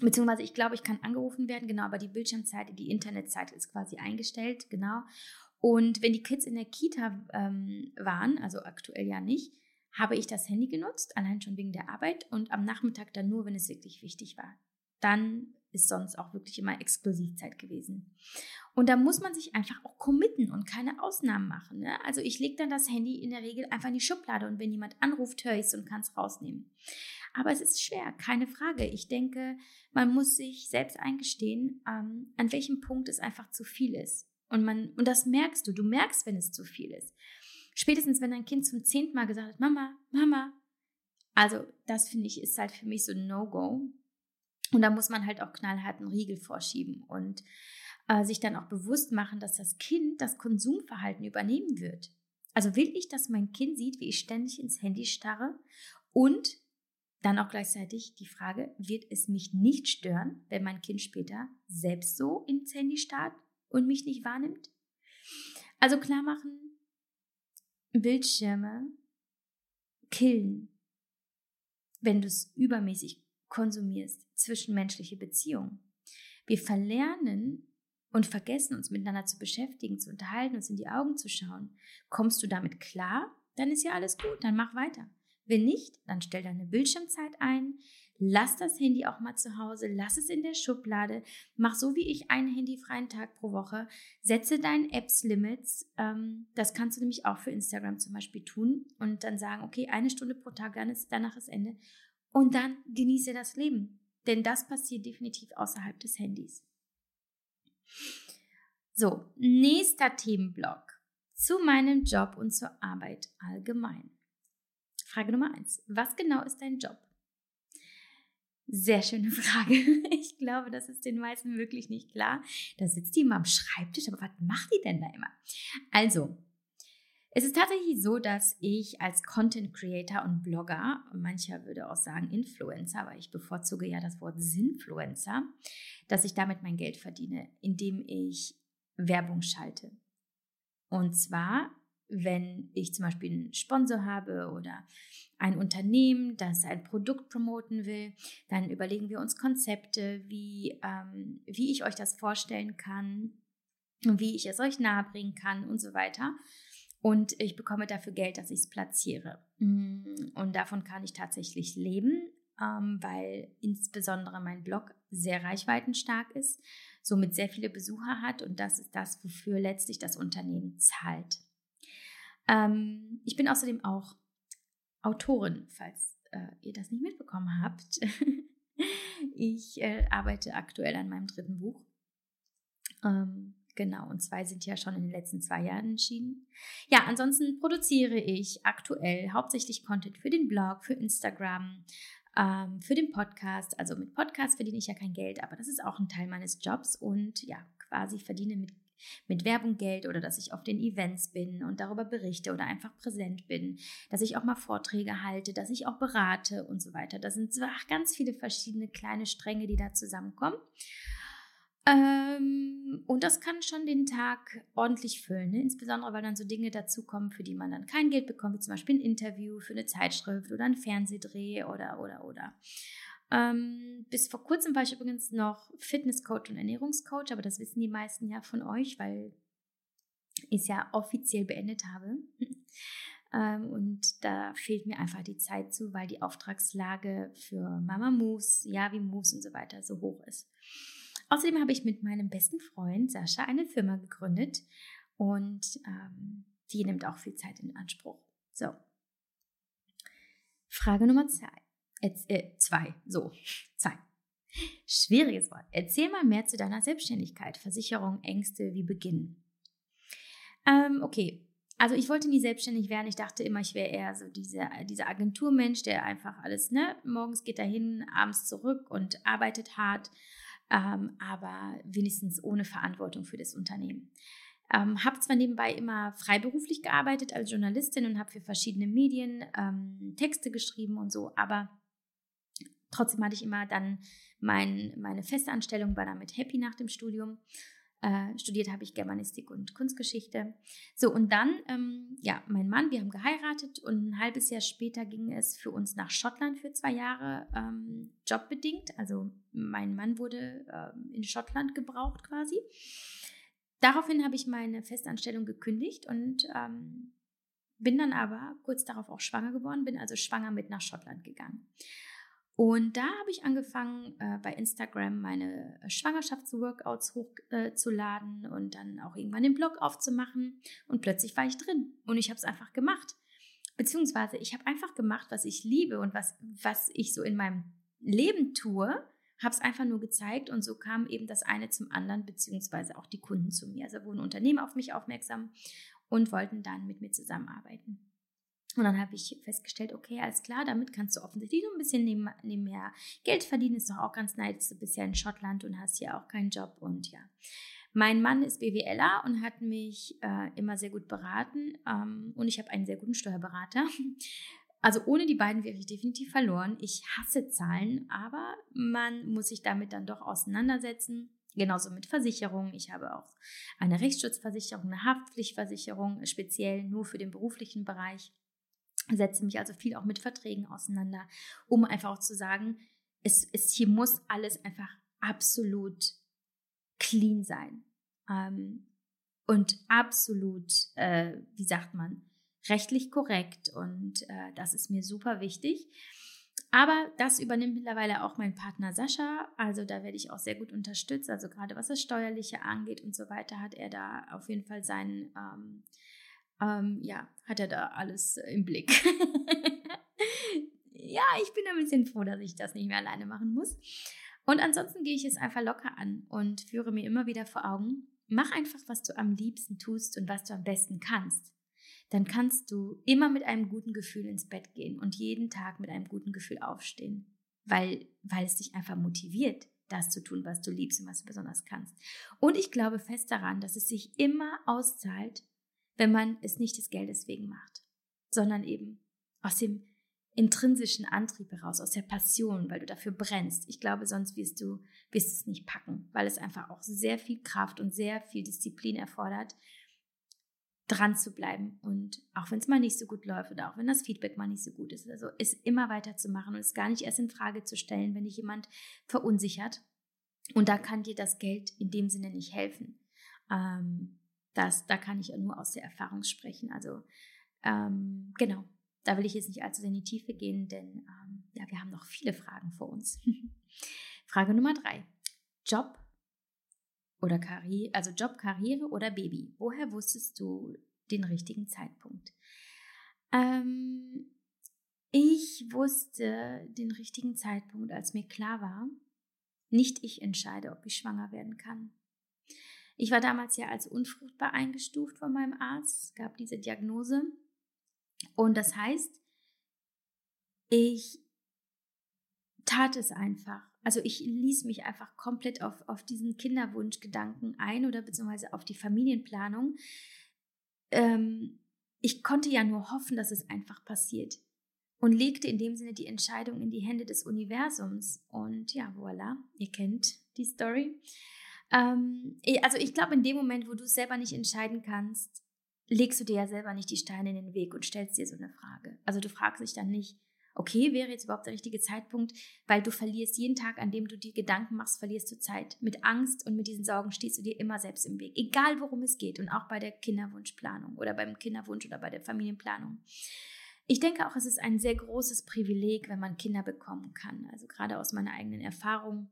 beziehungsweise ich glaube, ich kann angerufen werden, genau, aber die Bildschirmzeit, die Internetzeit ist quasi eingestellt, genau. Und wenn die Kids in der Kita ähm, waren, also aktuell ja nicht, habe ich das Handy genutzt, allein schon wegen der Arbeit und am Nachmittag dann nur, wenn es wirklich wichtig war. Dann ist sonst auch wirklich immer Exklusivzeit gewesen. Und da muss man sich einfach auch committen und keine Ausnahmen machen. Ne? Also ich lege dann das Handy in der Regel einfach in die Schublade und wenn jemand anruft, höre ich es und kann es rausnehmen. Aber es ist schwer, keine Frage. Ich denke, man muss sich selbst eingestehen, ähm, an welchem Punkt es einfach zu viel ist. Und, man, und das merkst du. Du merkst, wenn es zu viel ist. Spätestens, wenn dein Kind zum zehnten Mal gesagt hat, Mama, Mama. Also das finde ich ist halt für mich so ein No-Go. Und da muss man halt auch knallhart einen Riegel vorschieben und äh, sich dann auch bewusst machen, dass das Kind das Konsumverhalten übernehmen wird. Also will ich, dass mein Kind sieht, wie ich ständig ins Handy starre und dann auch gleichzeitig die Frage, wird es mich nicht stören, wenn mein Kind später selbst so ins Handy starrt und mich nicht wahrnimmt? Also klar machen, Bildschirme killen, wenn du es übermäßig konsumierst, zwischenmenschliche Beziehungen. Wir verlernen und vergessen uns miteinander zu beschäftigen, zu unterhalten, uns in die Augen zu schauen. Kommst du damit klar? Dann ist ja alles gut, dann mach weiter. Wenn nicht, dann stell deine Bildschirmzeit ein, lass das Handy auch mal zu Hause, lass es in der Schublade, mach so wie ich einen handyfreien Tag pro Woche, setze deinen Apps-Limits. Ähm, das kannst du nämlich auch für Instagram zum Beispiel tun und dann sagen, okay, eine Stunde pro Tag, dann ist danach das Ende. Und dann genieße das Leben. Denn das passiert definitiv außerhalb des Handys. So, nächster Themenblock. Zu meinem Job und zur Arbeit allgemein. Frage Nummer eins. Was genau ist dein Job? Sehr schöne Frage. Ich glaube, das ist den meisten wirklich nicht klar. Da sitzt die immer am Schreibtisch, aber was macht die denn da immer? Also, es ist tatsächlich so, dass ich als Content Creator und Blogger, mancher würde auch sagen Influencer, aber ich bevorzuge ja das Wort Sinfluencer, dass ich damit mein Geld verdiene, indem ich Werbung schalte. Und zwar, wenn ich zum Beispiel einen Sponsor habe oder ein Unternehmen, das ein Produkt promoten will, dann überlegen wir uns Konzepte, wie, ähm, wie ich euch das vorstellen kann, wie ich es euch nahebringen kann und so weiter. Und ich bekomme dafür Geld, dass ich es platziere. Mm, und davon kann ich tatsächlich leben, ähm, weil insbesondere mein Blog sehr reichweitenstark ist, somit sehr viele Besucher hat und das ist das, wofür letztlich das Unternehmen zahlt. Ähm, ich bin außerdem auch Autorin, falls äh, ihr das nicht mitbekommen habt. ich äh, arbeite aktuell an meinem dritten Buch. Ähm, genau, und zwei sind ja schon in den letzten zwei Jahren entschieden. Ja, ansonsten produziere ich aktuell hauptsächlich Content für den Blog, für Instagram, ähm, für den Podcast. Also mit Podcast verdiene ich ja kein Geld, aber das ist auch ein Teil meines Jobs und ja, quasi verdiene mit mit Werbung Geld oder dass ich auf den Events bin und darüber berichte oder einfach präsent bin, dass ich auch mal Vorträge halte, dass ich auch berate und so weiter. Das sind ach, ganz viele verschiedene kleine Stränge, die da zusammenkommen. Ähm, und das kann schon den Tag ordentlich füllen, ne? insbesondere weil dann so Dinge dazukommen, für die man dann kein Geld bekommt, wie zum Beispiel ein Interview für eine Zeitschrift oder ein Fernsehdreh oder, oder, oder. Ähm, bis vor kurzem war ich übrigens noch Fitnesscoach und Ernährungscoach, aber das wissen die meisten ja von euch, weil ich es ja offiziell beendet habe. ähm, und da fehlt mir einfach die Zeit zu, weil die Auftragslage für Mama Moves, Yavi Moves und so weiter so hoch ist. Außerdem habe ich mit meinem besten Freund Sascha eine Firma gegründet und ähm, die nimmt auch viel Zeit in Anspruch. So. Frage Nummer zwei. Äh, zwei, so, zwei. Schwieriges Wort. Erzähl mal mehr zu deiner Selbstständigkeit, Versicherung, Ängste, wie beginnen. Ähm, okay, also ich wollte nie selbstständig werden. Ich dachte immer, ich wäre eher so dieser, dieser Agenturmensch, der einfach alles, ne, morgens geht er hin, abends zurück und arbeitet hart, ähm, aber wenigstens ohne Verantwortung für das Unternehmen. Ähm, habe zwar nebenbei immer freiberuflich gearbeitet als Journalistin und habe für verschiedene Medien ähm, Texte geschrieben und so, aber Trotzdem hatte ich immer dann mein, meine feste Anstellung, war damit happy nach dem Studium. Äh, studiert habe ich Germanistik und Kunstgeschichte. So, und dann, ähm, ja, mein Mann, wir haben geheiratet und ein halbes Jahr später ging es für uns nach Schottland für zwei Jahre, ähm, jobbedingt. Also mein Mann wurde ähm, in Schottland gebraucht quasi. Daraufhin habe ich meine Festanstellung gekündigt und ähm, bin dann aber kurz darauf auch schwanger geworden, bin also schwanger mit nach Schottland gegangen. Und da habe ich angefangen, äh, bei Instagram meine Schwangerschaftsworkouts hochzuladen äh, und dann auch irgendwann den Blog aufzumachen. Und plötzlich war ich drin und ich habe es einfach gemacht. Beziehungsweise ich habe einfach gemacht, was ich liebe und was, was ich so in meinem Leben tue, habe es einfach nur gezeigt und so kam eben das eine zum anderen, beziehungsweise auch die Kunden zu mir. Also wurden Unternehmen auf mich aufmerksam und wollten dann mit mir zusammenarbeiten. Und dann habe ich festgestellt, okay, alles klar, damit kannst du offensichtlich so ein bisschen neben, nebenher Geld verdienen. Ist doch auch ganz nice. Du bist ja in Schottland und hast hier auch keinen Job. Und ja, mein Mann ist BWLer und hat mich äh, immer sehr gut beraten. Ähm, und ich habe einen sehr guten Steuerberater. Also ohne die beiden wäre ich definitiv verloren. Ich hasse Zahlen, aber man muss sich damit dann doch auseinandersetzen. Genauso mit Versicherungen. Ich habe auch eine Rechtsschutzversicherung, eine Haftpflichtversicherung, speziell nur für den beruflichen Bereich setze mich also viel auch mit Verträgen auseinander, um einfach auch zu sagen, es, es hier muss alles einfach absolut clean sein ähm, und absolut, äh, wie sagt man, rechtlich korrekt und äh, das ist mir super wichtig. Aber das übernimmt mittlerweile auch mein Partner Sascha. Also da werde ich auch sehr gut unterstützt. Also gerade was das Steuerliche angeht und so weiter, hat er da auf jeden Fall seinen ähm, ähm, ja, hat er da alles im Blick. ja, ich bin ein bisschen froh, dass ich das nicht mehr alleine machen muss. Und ansonsten gehe ich es einfach locker an und führe mir immer wieder vor Augen, mach einfach, was du am liebsten tust und was du am besten kannst. Dann kannst du immer mit einem guten Gefühl ins Bett gehen und jeden Tag mit einem guten Gefühl aufstehen, weil, weil es dich einfach motiviert, das zu tun, was du liebst und was du besonders kannst. Und ich glaube fest daran, dass es sich immer auszahlt, wenn man es nicht des Geldes wegen macht, sondern eben aus dem intrinsischen Antrieb heraus, aus der Passion, weil du dafür brennst. Ich glaube, sonst wirst du, wirst es nicht packen, weil es einfach auch sehr viel Kraft und sehr viel Disziplin erfordert, dran zu bleiben und auch wenn es mal nicht so gut läuft oder auch wenn das Feedback mal nicht so gut ist, also es immer weiterzumachen und es gar nicht erst in Frage zu stellen, wenn dich jemand verunsichert. Und da kann dir das Geld in dem Sinne nicht helfen. Ähm, das, da kann ich nur aus der Erfahrung sprechen. Also ähm, genau, da will ich jetzt nicht allzu sehr in die Tiefe gehen, denn ähm, ja, wir haben noch viele Fragen vor uns. Frage Nummer drei. Job oder Karriere, also Job, Karriere oder Baby. Woher wusstest du den richtigen Zeitpunkt? Ähm, ich wusste den richtigen Zeitpunkt, als mir klar war, nicht ich entscheide, ob ich schwanger werden kann. Ich war damals ja als unfruchtbar eingestuft von meinem Arzt, es gab diese Diagnose. Und das heißt, ich tat es einfach. Also ich ließ mich einfach komplett auf, auf diesen Kinderwunschgedanken ein oder beziehungsweise auf die Familienplanung. Ähm, ich konnte ja nur hoffen, dass es einfach passiert und legte in dem Sinne die Entscheidung in die Hände des Universums. Und ja, voilà, ihr kennt die Story. Ähm, also ich glaube, in dem Moment, wo du es selber nicht entscheiden kannst, legst du dir ja selber nicht die Steine in den Weg und stellst dir so eine Frage. Also du fragst dich dann nicht, okay, wäre jetzt überhaupt der richtige Zeitpunkt, weil du verlierst jeden Tag, an dem du dir Gedanken machst, verlierst du Zeit. Mit Angst und mit diesen Sorgen stehst du dir immer selbst im Weg, egal worum es geht und auch bei der Kinderwunschplanung oder beim Kinderwunsch oder bei der Familienplanung. Ich denke auch, es ist ein sehr großes Privileg, wenn man Kinder bekommen kann. Also gerade aus meiner eigenen Erfahrung,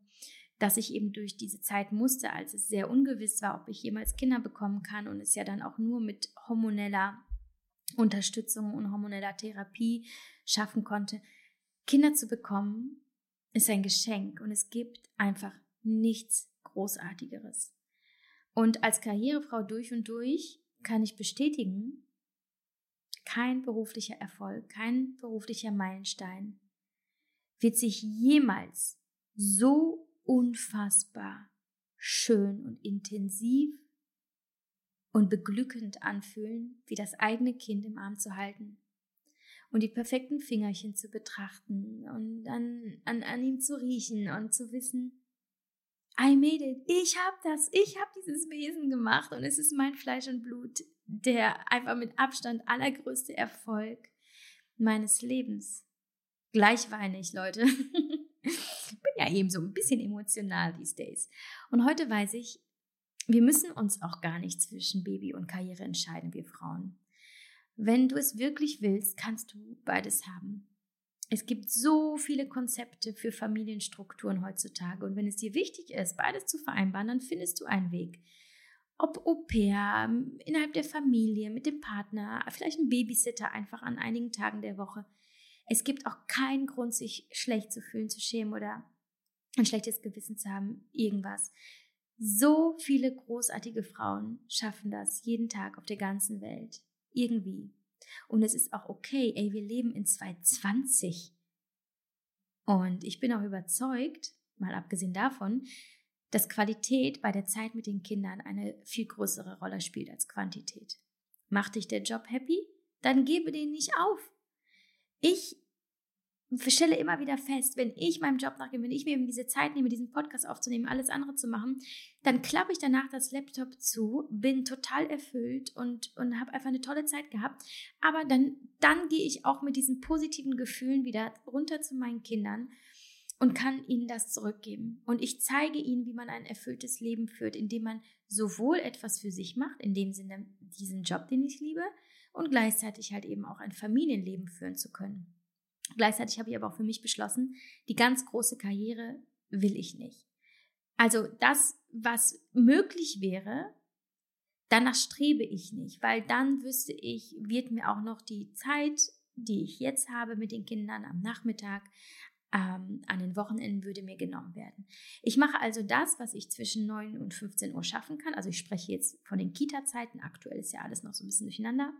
dass ich eben durch diese Zeit musste, als es sehr ungewiss war, ob ich jemals Kinder bekommen kann und es ja dann auch nur mit hormoneller Unterstützung und hormoneller Therapie schaffen konnte. Kinder zu bekommen ist ein Geschenk und es gibt einfach nichts Großartigeres. Und als Karrierefrau durch und durch kann ich bestätigen, kein beruflicher Erfolg, kein beruflicher Meilenstein wird sich jemals so unfassbar schön und intensiv und beglückend anfühlen, wie das eigene Kind im Arm zu halten und die perfekten Fingerchen zu betrachten und an, an, an ihm zu riechen und zu wissen, I made it, ich habe das, ich habe dieses Wesen gemacht und es ist mein Fleisch und Blut der einfach mit Abstand allergrößte Erfolg meines Lebens. Gleich weine ich, Leute. eben so ein bisschen emotional these days. Und heute weiß ich, wir müssen uns auch gar nicht zwischen Baby und Karriere entscheiden, wir Frauen. Wenn du es wirklich willst, kannst du beides haben. Es gibt so viele Konzepte für Familienstrukturen heutzutage und wenn es dir wichtig ist, beides zu vereinbaren, dann findest du einen Weg ob Au pair, innerhalb der Familie, mit dem Partner, vielleicht ein Babysitter einfach an einigen Tagen der Woche. Es gibt auch keinen Grund, sich schlecht zu fühlen, zu schämen oder ein schlechtes Gewissen zu haben, irgendwas. So viele großartige Frauen schaffen das jeden Tag auf der ganzen Welt. Irgendwie. Und es ist auch okay, ey, wir leben in 2020. Und ich bin auch überzeugt, mal abgesehen davon, dass Qualität bei der Zeit mit den Kindern eine viel größere Rolle spielt als Quantität. Macht dich der Job happy? Dann gebe den nicht auf. Ich stelle immer wieder fest, wenn ich meinem Job nachgehe, wenn ich mir eben diese Zeit nehme, diesen Podcast aufzunehmen, alles andere zu machen, dann klappe ich danach das Laptop zu, bin total erfüllt und, und habe einfach eine tolle Zeit gehabt. Aber dann, dann gehe ich auch mit diesen positiven Gefühlen wieder runter zu meinen Kindern und kann ihnen das zurückgeben. Und ich zeige ihnen, wie man ein erfülltes Leben führt, indem man sowohl etwas für sich macht, in dem Sinne diesen Job, den ich liebe, und gleichzeitig halt eben auch ein Familienleben führen zu können. Gleichzeitig habe ich aber auch für mich beschlossen, die ganz große Karriere will ich nicht. Also das, was möglich wäre, danach strebe ich nicht, weil dann wüsste ich, wird mir auch noch die Zeit, die ich jetzt habe mit den Kindern am Nachmittag, ähm, an den Wochenenden würde mir genommen werden. Ich mache also das, was ich zwischen 9 und 15 Uhr schaffen kann. Also ich spreche jetzt von den Kita-Zeiten. Aktuell ist ja alles noch so ein bisschen durcheinander.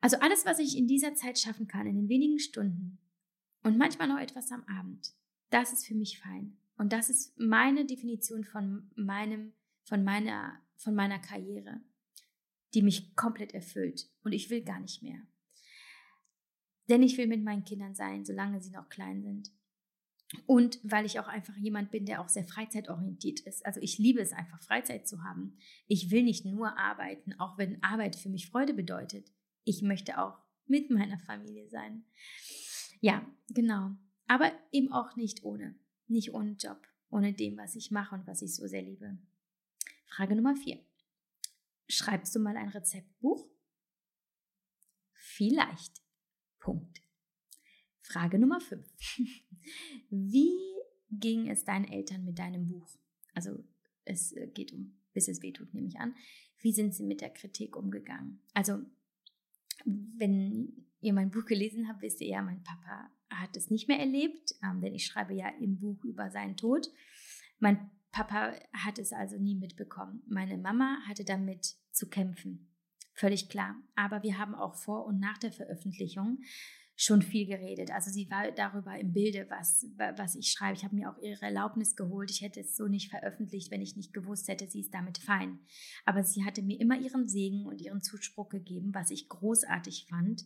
Also alles, was ich in dieser Zeit schaffen kann, in den wenigen Stunden und manchmal noch etwas am Abend, das ist für mich fein. Und das ist meine Definition von meinem, von meiner, von meiner Karriere, die mich komplett erfüllt. Und ich will gar nicht mehr. Denn ich will mit meinen Kindern sein, solange sie noch klein sind. Und weil ich auch einfach jemand bin, der auch sehr freizeitorientiert ist. Also ich liebe es einfach, Freizeit zu haben. Ich will nicht nur arbeiten, auch wenn Arbeit für mich Freude bedeutet. Ich möchte auch mit meiner Familie sein. Ja, genau. Aber eben auch nicht ohne. Nicht ohne Job. Ohne dem, was ich mache und was ich so sehr liebe. Frage Nummer vier. Schreibst du mal ein Rezeptbuch? Vielleicht. Punkt. Frage Nummer 5. Wie ging es deinen Eltern mit deinem Buch? Also es äh, geht um, bis es wehtut, nehme ich an. Wie sind sie mit der Kritik umgegangen? Also wenn ihr mein Buch gelesen habt, wisst ihr ja, mein Papa hat es nicht mehr erlebt, ähm, denn ich schreibe ja im Buch über seinen Tod. Mein Papa hat es also nie mitbekommen. Meine Mama hatte damit zu kämpfen. Völlig klar. Aber wir haben auch vor und nach der Veröffentlichung schon viel geredet. Also sie war darüber im Bilde, was, was ich schreibe. Ich habe mir auch ihre Erlaubnis geholt. Ich hätte es so nicht veröffentlicht, wenn ich nicht gewusst hätte, sie ist damit fein. Aber sie hatte mir immer ihren Segen und ihren Zuspruch gegeben, was ich großartig fand.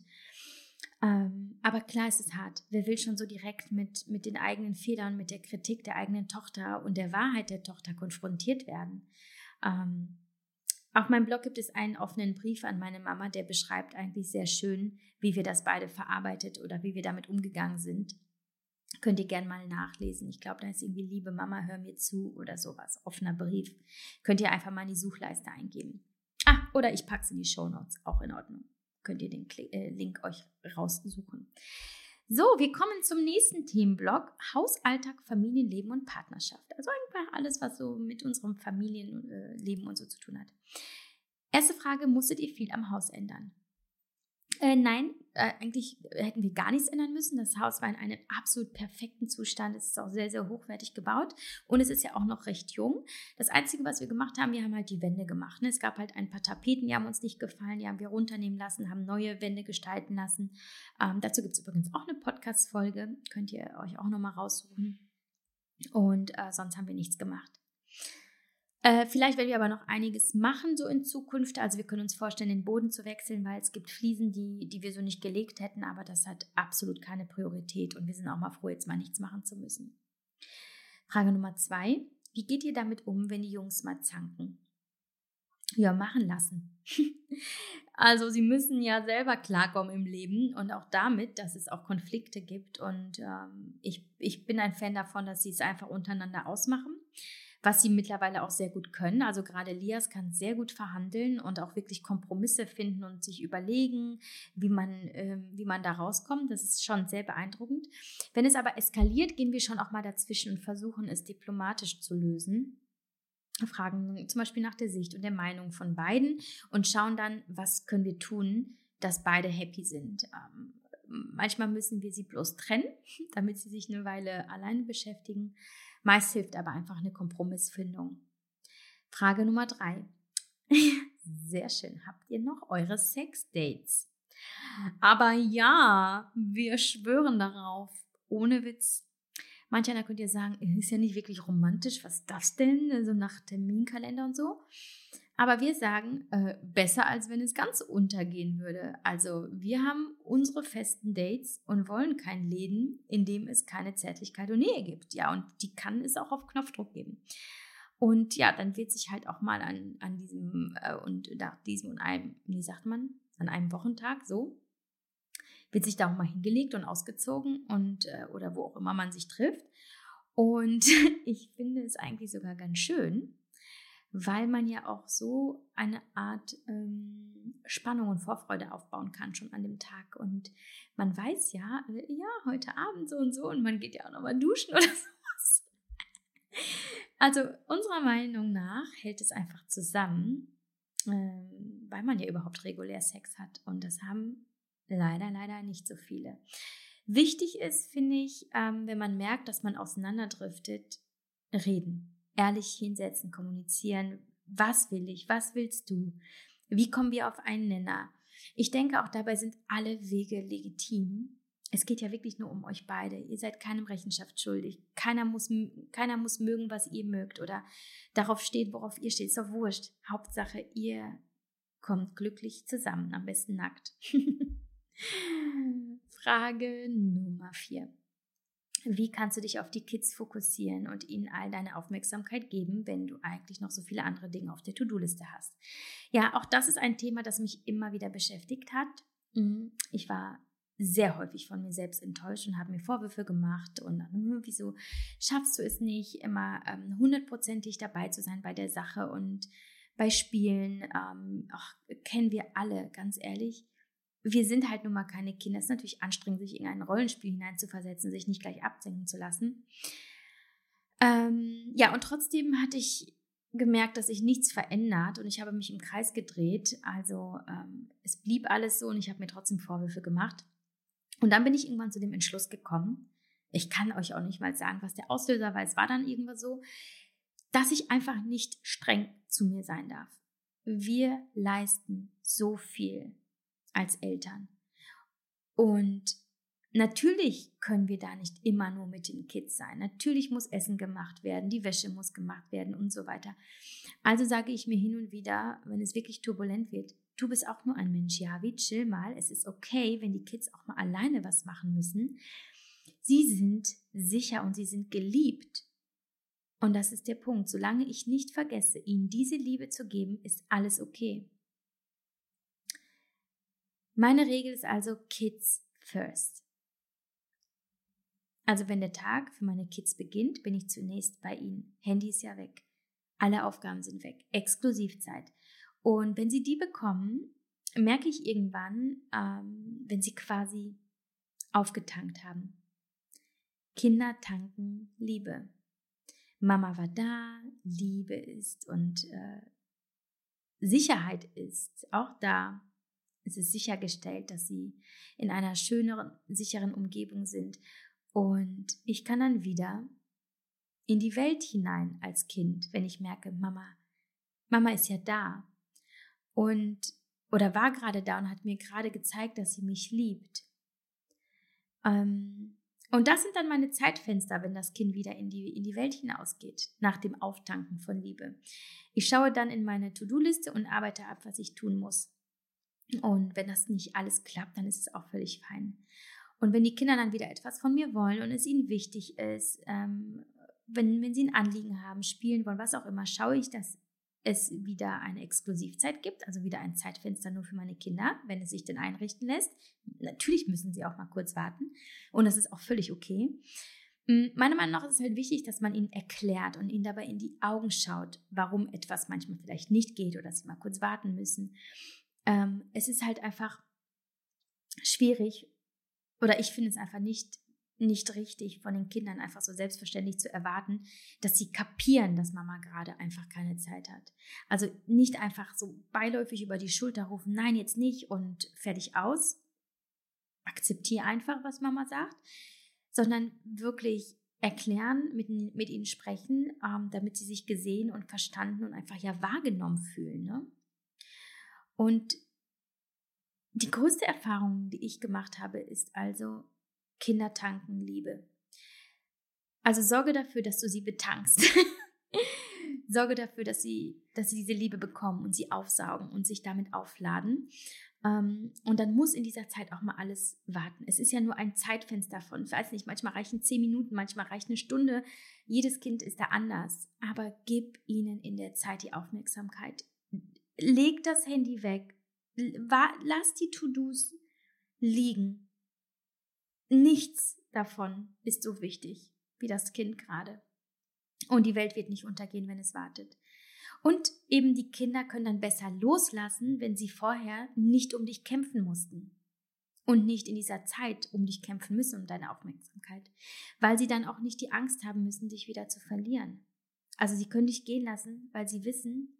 Ähm, aber klar ist es hart. Wer will schon so direkt mit, mit den eigenen Fehlern, mit der Kritik der eigenen Tochter und der Wahrheit der Tochter konfrontiert werden? Ähm, auf meinem Blog gibt es einen offenen Brief an meine Mama, der beschreibt eigentlich sehr schön, wie wir das beide verarbeitet oder wie wir damit umgegangen sind. Könnt ihr gerne mal nachlesen. Ich glaube, da ist irgendwie Liebe Mama, hör mir zu oder sowas. Offener Brief. Könnt ihr einfach mal in die Suchleiste eingeben. Ah, oder ich packe es in die Show Notes. Auch in Ordnung. Könnt ihr den äh, Link euch raussuchen. So, wir kommen zum nächsten Themenblock: Hausalltag, Familienleben und Partnerschaft. Also einfach alles, was so mit unserem Familienleben und so zu tun hat. Erste Frage: Musstet ihr viel am Haus ändern? Äh, nein, äh, eigentlich hätten wir gar nichts ändern müssen. Das Haus war in einem absolut perfekten Zustand. Es ist auch sehr, sehr hochwertig gebaut und es ist ja auch noch recht jung. Das Einzige, was wir gemacht haben, wir haben halt die Wände gemacht. Ne? Es gab halt ein paar Tapeten, die haben uns nicht gefallen, die haben wir runternehmen lassen, haben neue Wände gestalten lassen. Ähm, dazu gibt es übrigens auch eine Podcast-Folge, könnt ihr euch auch nochmal raussuchen. Und äh, sonst haben wir nichts gemacht. Äh, vielleicht werden wir aber noch einiges machen so in Zukunft. Also wir können uns vorstellen, den Boden zu wechseln, weil es gibt Fliesen, die, die wir so nicht gelegt hätten, aber das hat absolut keine Priorität und wir sind auch mal froh, jetzt mal nichts machen zu müssen. Frage Nummer zwei. Wie geht ihr damit um, wenn die Jungs mal zanken? Ja, machen lassen. also sie müssen ja selber klarkommen im Leben und auch damit, dass es auch Konflikte gibt. Und ähm, ich, ich bin ein Fan davon, dass sie es einfach untereinander ausmachen was sie mittlerweile auch sehr gut können. Also gerade Lias kann sehr gut verhandeln und auch wirklich Kompromisse finden und sich überlegen, wie man, äh, wie man da rauskommt. Das ist schon sehr beeindruckend. Wenn es aber eskaliert, gehen wir schon auch mal dazwischen und versuchen es diplomatisch zu lösen. Fragen zum Beispiel nach der Sicht und der Meinung von beiden und schauen dann, was können wir tun, dass beide happy sind. Ähm, manchmal müssen wir sie bloß trennen, damit sie sich eine Weile alleine beschäftigen. Meist hilft aber einfach eine Kompromissfindung. Frage Nummer drei. Sehr schön. Habt ihr noch eure Sex-Dates? Aber ja, wir schwören darauf. Ohne Witz. Manch einer könnt ihr sagen, ist ja nicht wirklich romantisch. Was ist das denn? So also nach Terminkalender und so. Aber wir sagen, äh, besser als wenn es ganz untergehen würde. Also wir haben unsere festen Dates und wollen kein Leben, in dem es keine Zärtlichkeit und Nähe gibt. Ja, und die kann es auch auf Knopfdruck geben. Und ja, dann wird sich halt auch mal an, an diesem äh, und nach diesem und einem, wie sagt man, an einem Wochentag so, wird sich da auch mal hingelegt und ausgezogen und äh, oder wo auch immer man sich trifft. Und ich finde es eigentlich sogar ganz schön, weil man ja auch so eine Art ähm, Spannung und Vorfreude aufbauen kann schon an dem Tag. Und man weiß ja, äh, ja, heute Abend so und so und man geht ja auch nochmal duschen oder sowas. Also unserer Meinung nach hält es einfach zusammen, ähm, weil man ja überhaupt regulär Sex hat. Und das haben leider, leider nicht so viele. Wichtig ist, finde ich, ähm, wenn man merkt, dass man auseinanderdriftet, reden ehrlich hinsetzen, kommunizieren. Was will ich? Was willst du? Wie kommen wir auf einen Nenner? Ich denke, auch dabei sind alle Wege legitim. Es geht ja wirklich nur um euch beide. Ihr seid keinem Rechenschaft schuldig. Keiner muss, keiner muss mögen, was ihr mögt oder darauf stehen, worauf ihr steht. Ist doch wurscht. Hauptsache, ihr kommt glücklich zusammen, am besten nackt. Frage Nummer vier. Wie kannst du dich auf die Kids fokussieren und ihnen all deine Aufmerksamkeit geben, wenn du eigentlich noch so viele andere Dinge auf der To-Do-Liste hast? Ja, auch das ist ein Thema, das mich immer wieder beschäftigt hat. Mhm. Ich war sehr häufig von mir selbst enttäuscht und habe mir Vorwürfe gemacht und hm, wieso schaffst du es nicht, immer ähm, hundertprozentig dabei zu sein bei der Sache und bei Spielen, ähm, ach, kennen wir alle, ganz ehrlich. Wir sind halt nun mal keine Kinder. Es ist natürlich anstrengend, sich in ein Rollenspiel hineinzuversetzen, sich nicht gleich absenken zu lassen. Ähm, ja, und trotzdem hatte ich gemerkt, dass sich nichts verändert und ich habe mich im Kreis gedreht. Also ähm, es blieb alles so und ich habe mir trotzdem Vorwürfe gemacht. Und dann bin ich irgendwann zu dem Entschluss gekommen, ich kann euch auch nicht mal sagen, was der Auslöser war, es war dann irgendwann so, dass ich einfach nicht streng zu mir sein darf. Wir leisten so viel als Eltern. Und natürlich können wir da nicht immer nur mit den Kids sein. Natürlich muss Essen gemacht werden, die Wäsche muss gemacht werden und so weiter. Also sage ich mir hin und wieder, wenn es wirklich turbulent wird, du bist auch nur ein Mensch, ja, wie chill mal. Es ist okay, wenn die Kids auch mal alleine was machen müssen. Sie sind sicher und sie sind geliebt. Und das ist der Punkt. Solange ich nicht vergesse, ihnen diese Liebe zu geben, ist alles okay. Meine Regel ist also Kids first. Also wenn der Tag für meine Kids beginnt, bin ich zunächst bei ihnen. Handy ist ja weg. Alle Aufgaben sind weg. Exklusivzeit. Und wenn sie die bekommen, merke ich irgendwann, ähm, wenn sie quasi aufgetankt haben. Kinder tanken Liebe. Mama war da, Liebe ist und äh, Sicherheit ist auch da. Es ist sichergestellt, dass sie in einer schöneren, sicheren Umgebung sind. Und ich kann dann wieder in die Welt hinein als Kind, wenn ich merke, Mama, Mama ist ja da. Und, oder war gerade da und hat mir gerade gezeigt, dass sie mich liebt. Ähm, und das sind dann meine Zeitfenster, wenn das Kind wieder in die, in die Welt hinausgeht, nach dem Auftanken von Liebe. Ich schaue dann in meine To-Do-Liste und arbeite ab, was ich tun muss. Und wenn das nicht alles klappt, dann ist es auch völlig fein. Und wenn die Kinder dann wieder etwas von mir wollen und es ihnen wichtig ist, ähm, wenn, wenn sie ein Anliegen haben, spielen wollen, was auch immer, schaue ich, dass es wieder eine Exklusivzeit gibt, also wieder ein Zeitfenster nur für meine Kinder, wenn es sich denn einrichten lässt. Natürlich müssen sie auch mal kurz warten und das ist auch völlig okay. Mm, meiner Meinung nach ist es halt wichtig, dass man ihnen erklärt und ihnen dabei in die Augen schaut, warum etwas manchmal vielleicht nicht geht oder dass sie mal kurz warten müssen. Ähm, es ist halt einfach schwierig oder ich finde es einfach nicht nicht richtig von den Kindern einfach so selbstverständlich zu erwarten, dass sie kapieren, dass Mama gerade einfach keine Zeit hat. Also nicht einfach so beiläufig über die Schulter rufen, nein, jetzt nicht und fertig aus. Akzeptiere einfach, was Mama sagt, sondern wirklich erklären, mit, mit ihnen sprechen, ähm, damit sie sich gesehen und verstanden und einfach ja wahrgenommen fühlen. Ne? Und die größte Erfahrung, die ich gemacht habe, ist also, Kinder tanken Liebe. Also sorge dafür, dass du sie betankst. sorge dafür, dass sie, dass sie diese Liebe bekommen und sie aufsaugen und sich damit aufladen. Ähm, und dann muss in dieser Zeit auch mal alles warten. Es ist ja nur ein Zeitfenster von, ich weiß nicht, manchmal reichen zehn Minuten, manchmal reicht eine Stunde. Jedes Kind ist da anders. Aber gib ihnen in der Zeit die Aufmerksamkeit. Leg das Handy weg. Lass die To-Dos liegen Nichts davon ist so wichtig wie das Kind gerade. Und die Welt wird nicht untergehen, wenn es wartet. Und eben die Kinder können dann besser loslassen, wenn sie vorher nicht um dich kämpfen mussten. Und nicht in dieser Zeit um dich kämpfen müssen, um deine Aufmerksamkeit. Weil sie dann auch nicht die Angst haben müssen, dich wieder zu verlieren. Also sie können dich gehen lassen, weil sie wissen,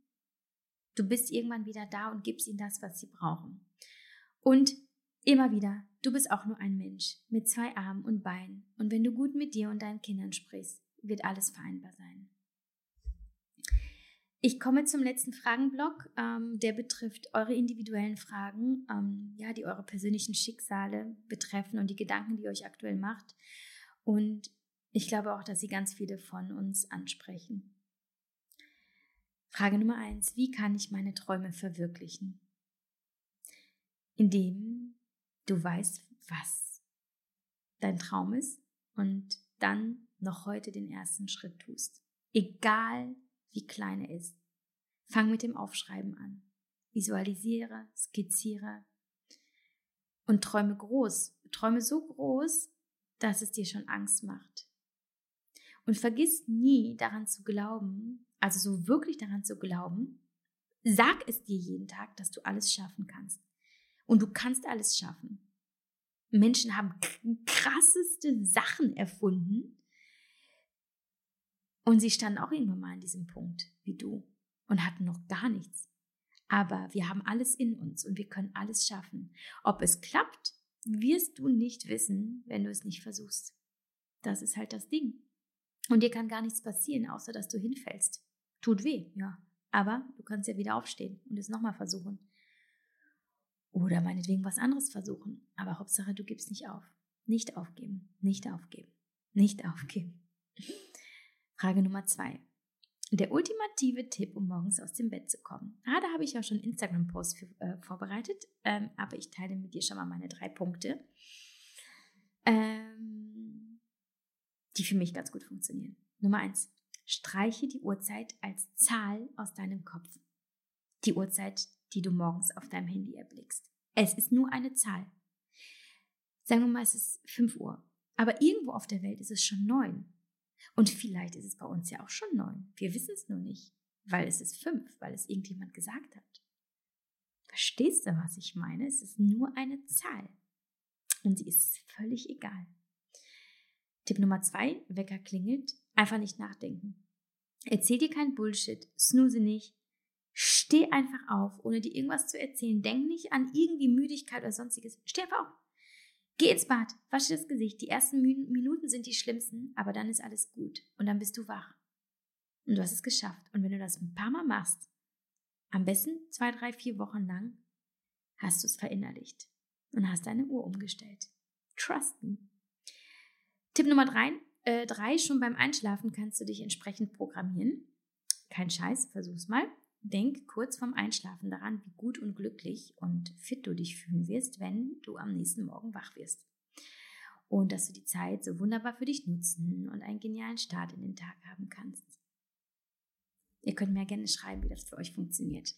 du bist irgendwann wieder da und gibst ihnen das, was sie brauchen. Und Immer wieder, du bist auch nur ein Mensch mit zwei Armen und Beinen und wenn du gut mit dir und deinen Kindern sprichst, wird alles vereinbar sein. Ich komme zum letzten Fragenblock. Ähm, der betrifft eure individuellen Fragen, ähm, ja, die eure persönlichen Schicksale betreffen und die Gedanken, die ihr euch aktuell macht. Und ich glaube auch, dass sie ganz viele von uns ansprechen. Frage Nummer eins: Wie kann ich meine Träume verwirklichen? Indem du weißt, was dein Traum ist und dann noch heute den ersten Schritt tust. Egal wie klein er ist. Fang mit dem Aufschreiben an. Visualisiere, skizziere und träume groß. Träume so groß, dass es dir schon Angst macht. Und vergiss nie daran zu glauben, also so wirklich daran zu glauben, Sag es dir jeden Tag, dass du alles schaffen kannst. Und du kannst alles schaffen. Menschen haben krasseste Sachen erfunden. Und sie standen auch irgendwann mal an diesem Punkt wie du und hatten noch gar nichts. Aber wir haben alles in uns und wir können alles schaffen. Ob es klappt, wirst du nicht wissen, wenn du es nicht versuchst. Das ist halt das Ding. Und dir kann gar nichts passieren, außer dass du hinfällst. Tut weh, ja. Aber du kannst ja wieder aufstehen und es nochmal versuchen. Oder meinetwegen was anderes versuchen. Aber Hauptsache, du gibst nicht auf. Nicht aufgeben, nicht aufgeben, nicht aufgeben. Frage Nummer zwei. Der ultimative Tipp, um morgens aus dem Bett zu kommen. Ah, da habe ich auch schon Instagram-Post äh, vorbereitet, ähm, aber ich teile mit dir schon mal meine drei Punkte, ähm, die für mich ganz gut funktionieren. Nummer eins, streiche die Uhrzeit als Zahl aus deinem Kopf. Die Uhrzeit, die du morgens auf deinem Handy erblickst. Es ist nur eine Zahl. Sagen wir mal, es ist 5 Uhr. Aber irgendwo auf der Welt ist es schon 9. Und vielleicht ist es bei uns ja auch schon 9. Wir wissen es nur nicht, weil es ist 5, weil es irgendjemand gesagt hat. Verstehst du, was ich meine? Es ist nur eine Zahl. Und sie ist völlig egal. Tipp Nummer zwei, Wecker klingelt, einfach nicht nachdenken. Erzähl dir kein Bullshit, snooze nicht, Steh einfach auf, ohne dir irgendwas zu erzählen. Denk nicht an irgendwie Müdigkeit oder sonstiges. Steh einfach auf. Geh ins Bad, wasche das Gesicht. Die ersten Minuten sind die schlimmsten, aber dann ist alles gut. Und dann bist du wach. Und du hast es geschafft. Und wenn du das ein paar Mal machst, am besten zwei, drei, vier Wochen lang, hast du es verinnerlicht und hast deine Uhr umgestellt. Trust me. Tipp Nummer drei, äh, drei, schon beim Einschlafen kannst du dich entsprechend programmieren. Kein Scheiß, versuch's mal. Denk kurz vorm Einschlafen daran, wie gut und glücklich und fit du dich fühlen wirst, wenn du am nächsten Morgen wach wirst. Und dass du die Zeit so wunderbar für dich nutzen und einen genialen Start in den Tag haben kannst. Ihr könnt mir gerne schreiben, wie das für euch funktioniert.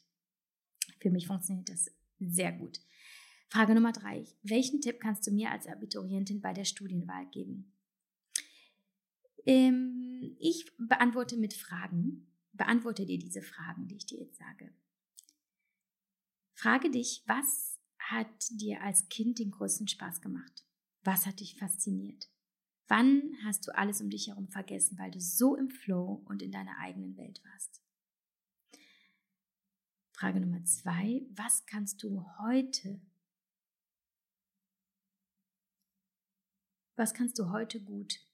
Für mich funktioniert das sehr gut. Frage Nummer drei. Welchen Tipp kannst du mir als Abiturientin bei der Studienwahl geben? Ähm, ich beantworte mit Fragen beantworte dir diese Fragen, die ich dir jetzt sage. Frage dich, was hat dir als Kind den größten Spaß gemacht? Was hat dich fasziniert? Wann hast du alles um dich herum vergessen, weil du so im Flow und in deiner eigenen Welt warst? Frage Nummer zwei, was kannst du heute, was kannst du heute gut?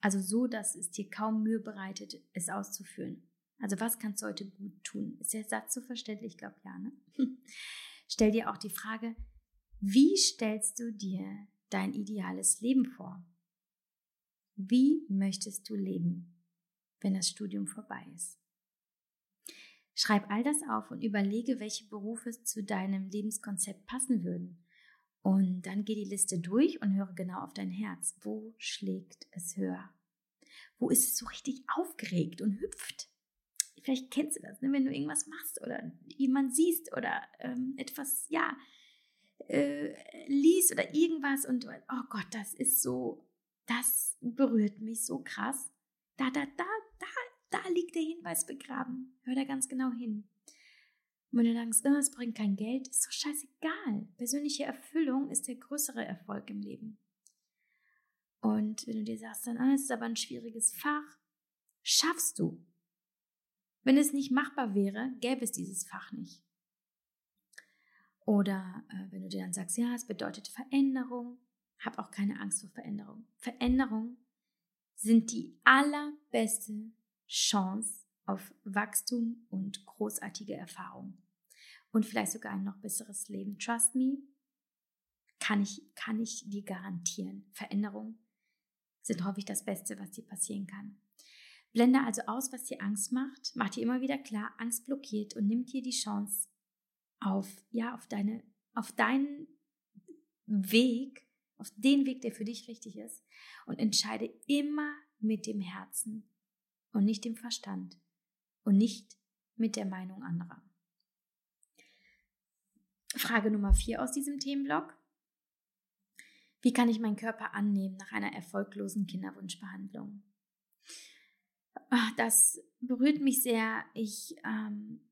Also so, dass es dir kaum Mühe bereitet, es auszuführen. Also was kannst du heute gut tun? Ist der Satz so verständlich? Ich glaube ja. Ne? Stell dir auch die Frage, wie stellst du dir dein ideales Leben vor? Wie möchtest du leben, wenn das Studium vorbei ist? Schreib all das auf und überlege, welche Berufe zu deinem Lebenskonzept passen würden. Und dann geh die Liste durch und höre genau auf dein Herz. Wo schlägt es höher? Wo ist es so richtig aufgeregt und hüpft? Vielleicht kennst du das, ne? wenn du irgendwas machst oder jemand siehst oder ähm, etwas, ja, äh, liest oder irgendwas und oh Gott, das ist so, das berührt mich so krass. Da, da, da, da, da liegt der Hinweis begraben. Hör da ganz genau hin. Und wenn du denkst, oh, es bringt kein Geld, ist doch scheißegal. Persönliche Erfüllung ist der größere Erfolg im Leben. Und wenn du dir sagst, dann ah, ist aber ein schwieriges Fach, schaffst du. Wenn es nicht machbar wäre, gäbe es dieses Fach nicht. Oder äh, wenn du dir dann sagst, ja, es bedeutet Veränderung, hab auch keine Angst vor Veränderung. Veränderung sind die allerbeste Chance auf Wachstum und großartige Erfahrung. Und vielleicht sogar ein noch besseres Leben. Trust me, kann ich, kann ich dir garantieren. Veränderungen sind häufig das Beste, was dir passieren kann. Blende also aus, was dir Angst macht, mach dir immer wieder klar, Angst blockiert und nimm dir die Chance auf, ja, auf deine, auf deinen Weg, auf den Weg, der für dich richtig ist und entscheide immer mit dem Herzen und nicht dem Verstand und nicht mit der Meinung anderer. Frage Nummer vier aus diesem Themenblock. Wie kann ich meinen Körper annehmen nach einer erfolglosen Kinderwunschbehandlung? Das berührt mich sehr. Ich ähm,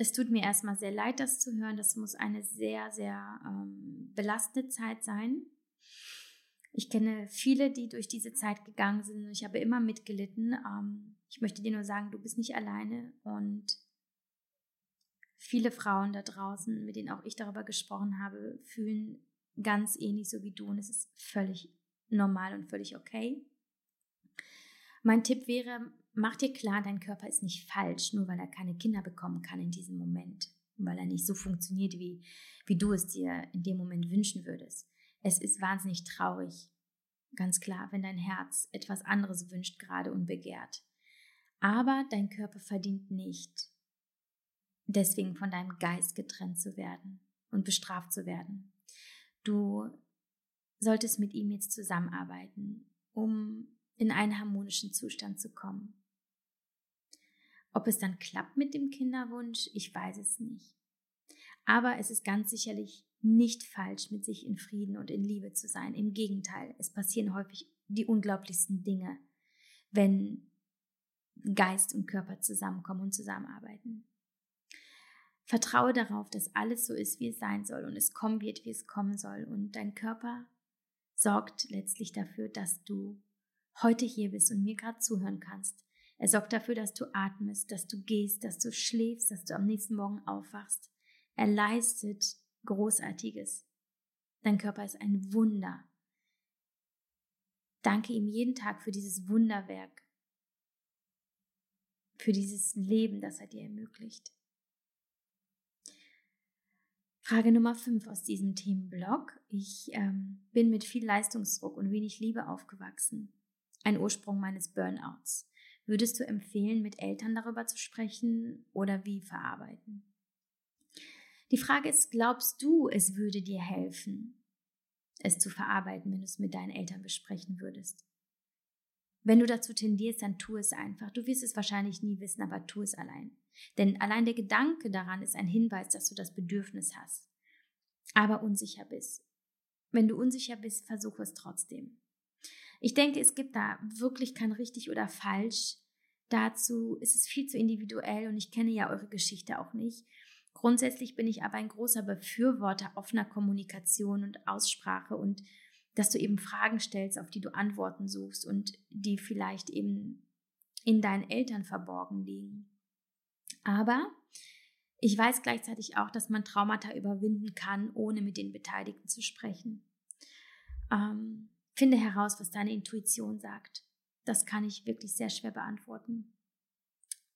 es tut mir erstmal sehr leid, das zu hören. Das muss eine sehr, sehr ähm, belastende Zeit sein. Ich kenne viele, die durch diese Zeit gegangen sind und ich habe immer mitgelitten. Ähm, ich möchte dir nur sagen, du bist nicht alleine und viele Frauen da draußen, mit denen auch ich darüber gesprochen habe, fühlen ganz ähnlich so wie du und es ist völlig normal und völlig okay. Mein Tipp wäre, mach dir klar, dein Körper ist nicht falsch, nur weil er keine Kinder bekommen kann in diesem Moment, weil er nicht so funktioniert, wie, wie du es dir in dem Moment wünschen würdest. Es ist wahnsinnig traurig, ganz klar, wenn dein Herz etwas anderes wünscht gerade und begehrt. Aber dein Körper verdient nicht, deswegen von deinem Geist getrennt zu werden und bestraft zu werden. Du solltest mit ihm jetzt zusammenarbeiten, um in einen harmonischen Zustand zu kommen. Ob es dann klappt mit dem Kinderwunsch, ich weiß es nicht. Aber es ist ganz sicherlich nicht falsch, mit sich in Frieden und in Liebe zu sein. Im Gegenteil, es passieren häufig die unglaublichsten Dinge, wenn Geist und Körper zusammenkommen und zusammenarbeiten. Vertraue darauf, dass alles so ist, wie es sein soll und es kommen wird, wie es kommen soll. Und dein Körper sorgt letztlich dafür, dass du heute hier bist und mir gerade zuhören kannst. Er sorgt dafür, dass du atmest, dass du gehst, dass du schläfst, dass du am nächsten Morgen aufwachst. Er leistet Großartiges. Dein Körper ist ein Wunder. Danke ihm jeden Tag für dieses Wunderwerk, für dieses Leben, das er dir ermöglicht. Frage Nummer 5 aus diesem Themenblock. Ich ähm, bin mit viel Leistungsdruck und wenig Liebe aufgewachsen ein Ursprung meines Burnouts. Würdest du empfehlen, mit Eltern darüber zu sprechen oder wie verarbeiten? Die Frage ist, glaubst du, es würde dir helfen, es zu verarbeiten, wenn du es mit deinen Eltern besprechen würdest? Wenn du dazu tendierst, dann tu es einfach. Du wirst es wahrscheinlich nie wissen, aber tu es allein. Denn allein der Gedanke daran ist ein Hinweis, dass du das Bedürfnis hast, aber unsicher bist. Wenn du unsicher bist, versuche es trotzdem. Ich denke, es gibt da wirklich kein richtig oder falsch. Dazu ist es viel zu individuell und ich kenne ja eure Geschichte auch nicht. Grundsätzlich bin ich aber ein großer Befürworter offener Kommunikation und Aussprache und dass du eben Fragen stellst, auf die du Antworten suchst und die vielleicht eben in deinen Eltern verborgen liegen. Aber ich weiß gleichzeitig auch, dass man Traumata überwinden kann, ohne mit den Beteiligten zu sprechen. Ähm, Finde heraus, was deine Intuition sagt. Das kann ich wirklich sehr schwer beantworten.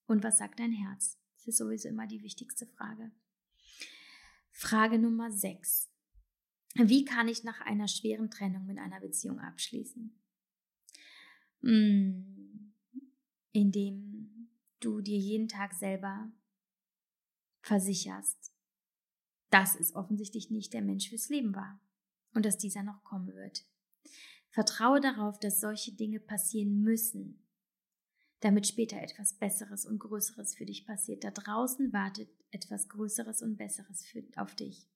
Und was sagt dein Herz? Das ist sowieso immer die wichtigste Frage. Frage Nummer 6. Wie kann ich nach einer schweren Trennung mit einer Beziehung abschließen? Hm, indem du dir jeden Tag selber versicherst, dass es offensichtlich nicht der Mensch fürs Leben war und dass dieser noch kommen wird. Vertraue darauf, dass solche Dinge passieren müssen, damit später etwas Besseres und Größeres für dich passiert. Da draußen wartet etwas Größeres und Besseres für, auf dich.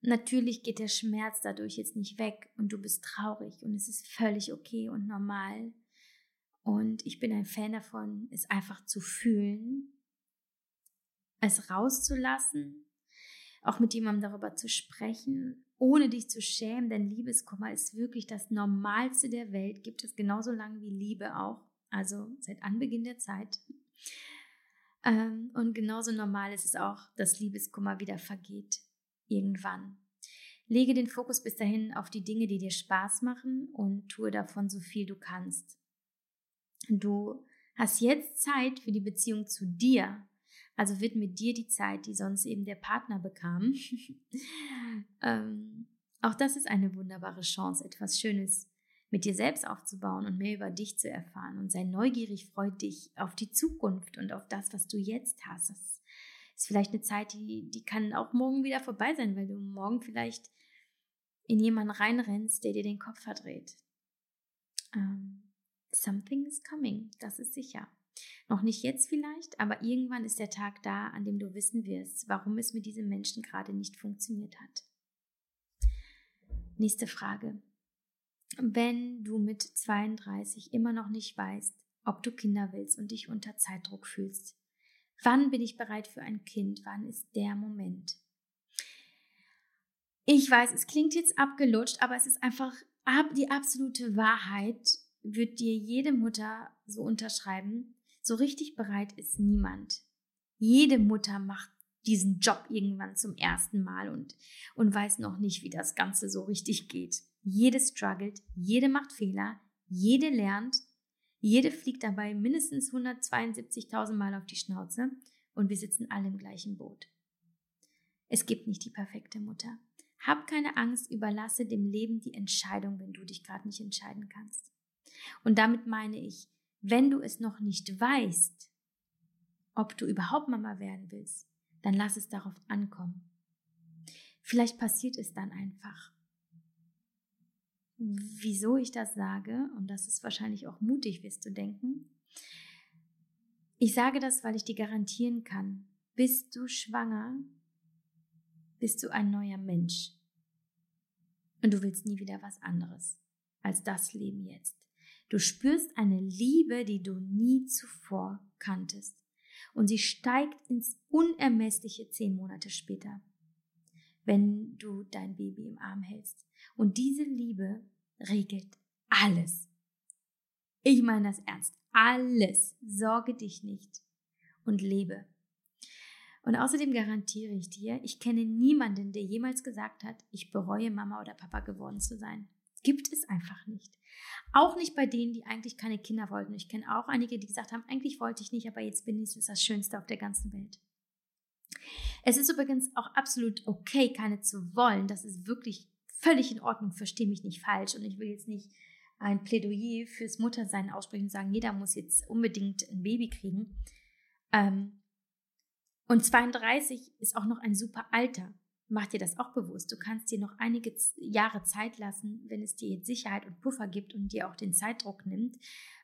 Natürlich geht der Schmerz dadurch jetzt nicht weg und du bist traurig und es ist völlig okay und normal. Und ich bin ein Fan davon, es einfach zu fühlen, es rauszulassen, auch mit jemandem darüber zu sprechen ohne dich zu schämen, denn Liebeskummer ist wirklich das Normalste der Welt, gibt es genauso lange wie Liebe auch, also seit Anbeginn der Zeit. Ähm, und genauso normal ist es auch, dass Liebeskummer wieder vergeht, irgendwann. Lege den Fokus bis dahin auf die Dinge, die dir Spaß machen und tue davon so viel du kannst. Du hast jetzt Zeit für die Beziehung zu dir, also widme dir die Zeit, die sonst eben der Partner bekam. ähm, auch das ist eine wunderbare Chance, etwas Schönes mit dir selbst aufzubauen und mehr über dich zu erfahren. Und sei neugierig, freu dich auf die Zukunft und auf das, was du jetzt hast. Das ist vielleicht eine Zeit, die, die kann auch morgen wieder vorbei sein, weil du morgen vielleicht in jemanden reinrennst, der dir den Kopf verdreht. Um, ähm, something is coming, das ist sicher. Noch nicht jetzt vielleicht, aber irgendwann ist der Tag da, an dem du wissen wirst, warum es mit diesem Menschen gerade nicht funktioniert hat. Nächste Frage. Wenn du mit 32 immer noch nicht weißt, ob du Kinder willst und dich unter Zeitdruck fühlst, Wann bin ich bereit für ein Kind? Wann ist der Moment? Ich weiß, es klingt jetzt abgelutscht, aber es ist einfach die absolute Wahrheit, wird dir jede Mutter so unterschreiben. So richtig bereit ist niemand. Jede Mutter macht diesen Job irgendwann zum ersten Mal und, und weiß noch nicht, wie das Ganze so richtig geht. Jede struggelt, jede macht Fehler, jede lernt, jede fliegt dabei mindestens 172.000 Mal auf die Schnauze und wir sitzen alle im gleichen Boot. Es gibt nicht die perfekte Mutter. Hab keine Angst, überlasse dem Leben die Entscheidung, wenn du dich gerade nicht entscheiden kannst. Und damit meine ich, wenn du es noch nicht weißt, ob du überhaupt Mama werden willst, dann lass es darauf ankommen. Vielleicht passiert es dann einfach. Wieso ich das sage, und das ist wahrscheinlich auch mutig, wirst du denken. Ich sage das, weil ich dir garantieren kann, bist du schwanger, bist du ein neuer Mensch. Und du willst nie wieder was anderes als das Leben jetzt. Du spürst eine Liebe, die du nie zuvor kanntest. Und sie steigt ins Unermessliche zehn Monate später, wenn du dein Baby im Arm hältst. Und diese Liebe regelt alles. Ich meine das ernst. Alles. Sorge dich nicht und lebe. Und außerdem garantiere ich dir, ich kenne niemanden, der jemals gesagt hat, ich bereue Mama oder Papa geworden zu sein. Gibt es einfach nicht. Auch nicht bei denen, die eigentlich keine Kinder wollten. Ich kenne auch einige, die gesagt haben, eigentlich wollte ich nicht, aber jetzt bin ich, ist das Schönste auf der ganzen Welt. Es ist übrigens auch absolut okay, keine zu wollen. Das ist wirklich völlig in Ordnung. Verstehe mich nicht falsch. Und ich will jetzt nicht ein Plädoyer fürs Muttersein aussprechen und sagen, jeder muss jetzt unbedingt ein Baby kriegen. Ähm, und 32 ist auch noch ein super Alter mach dir das auch bewusst. Du kannst dir noch einige Jahre Zeit lassen, wenn es dir jetzt Sicherheit und Puffer gibt und dir auch den Zeitdruck nimmt,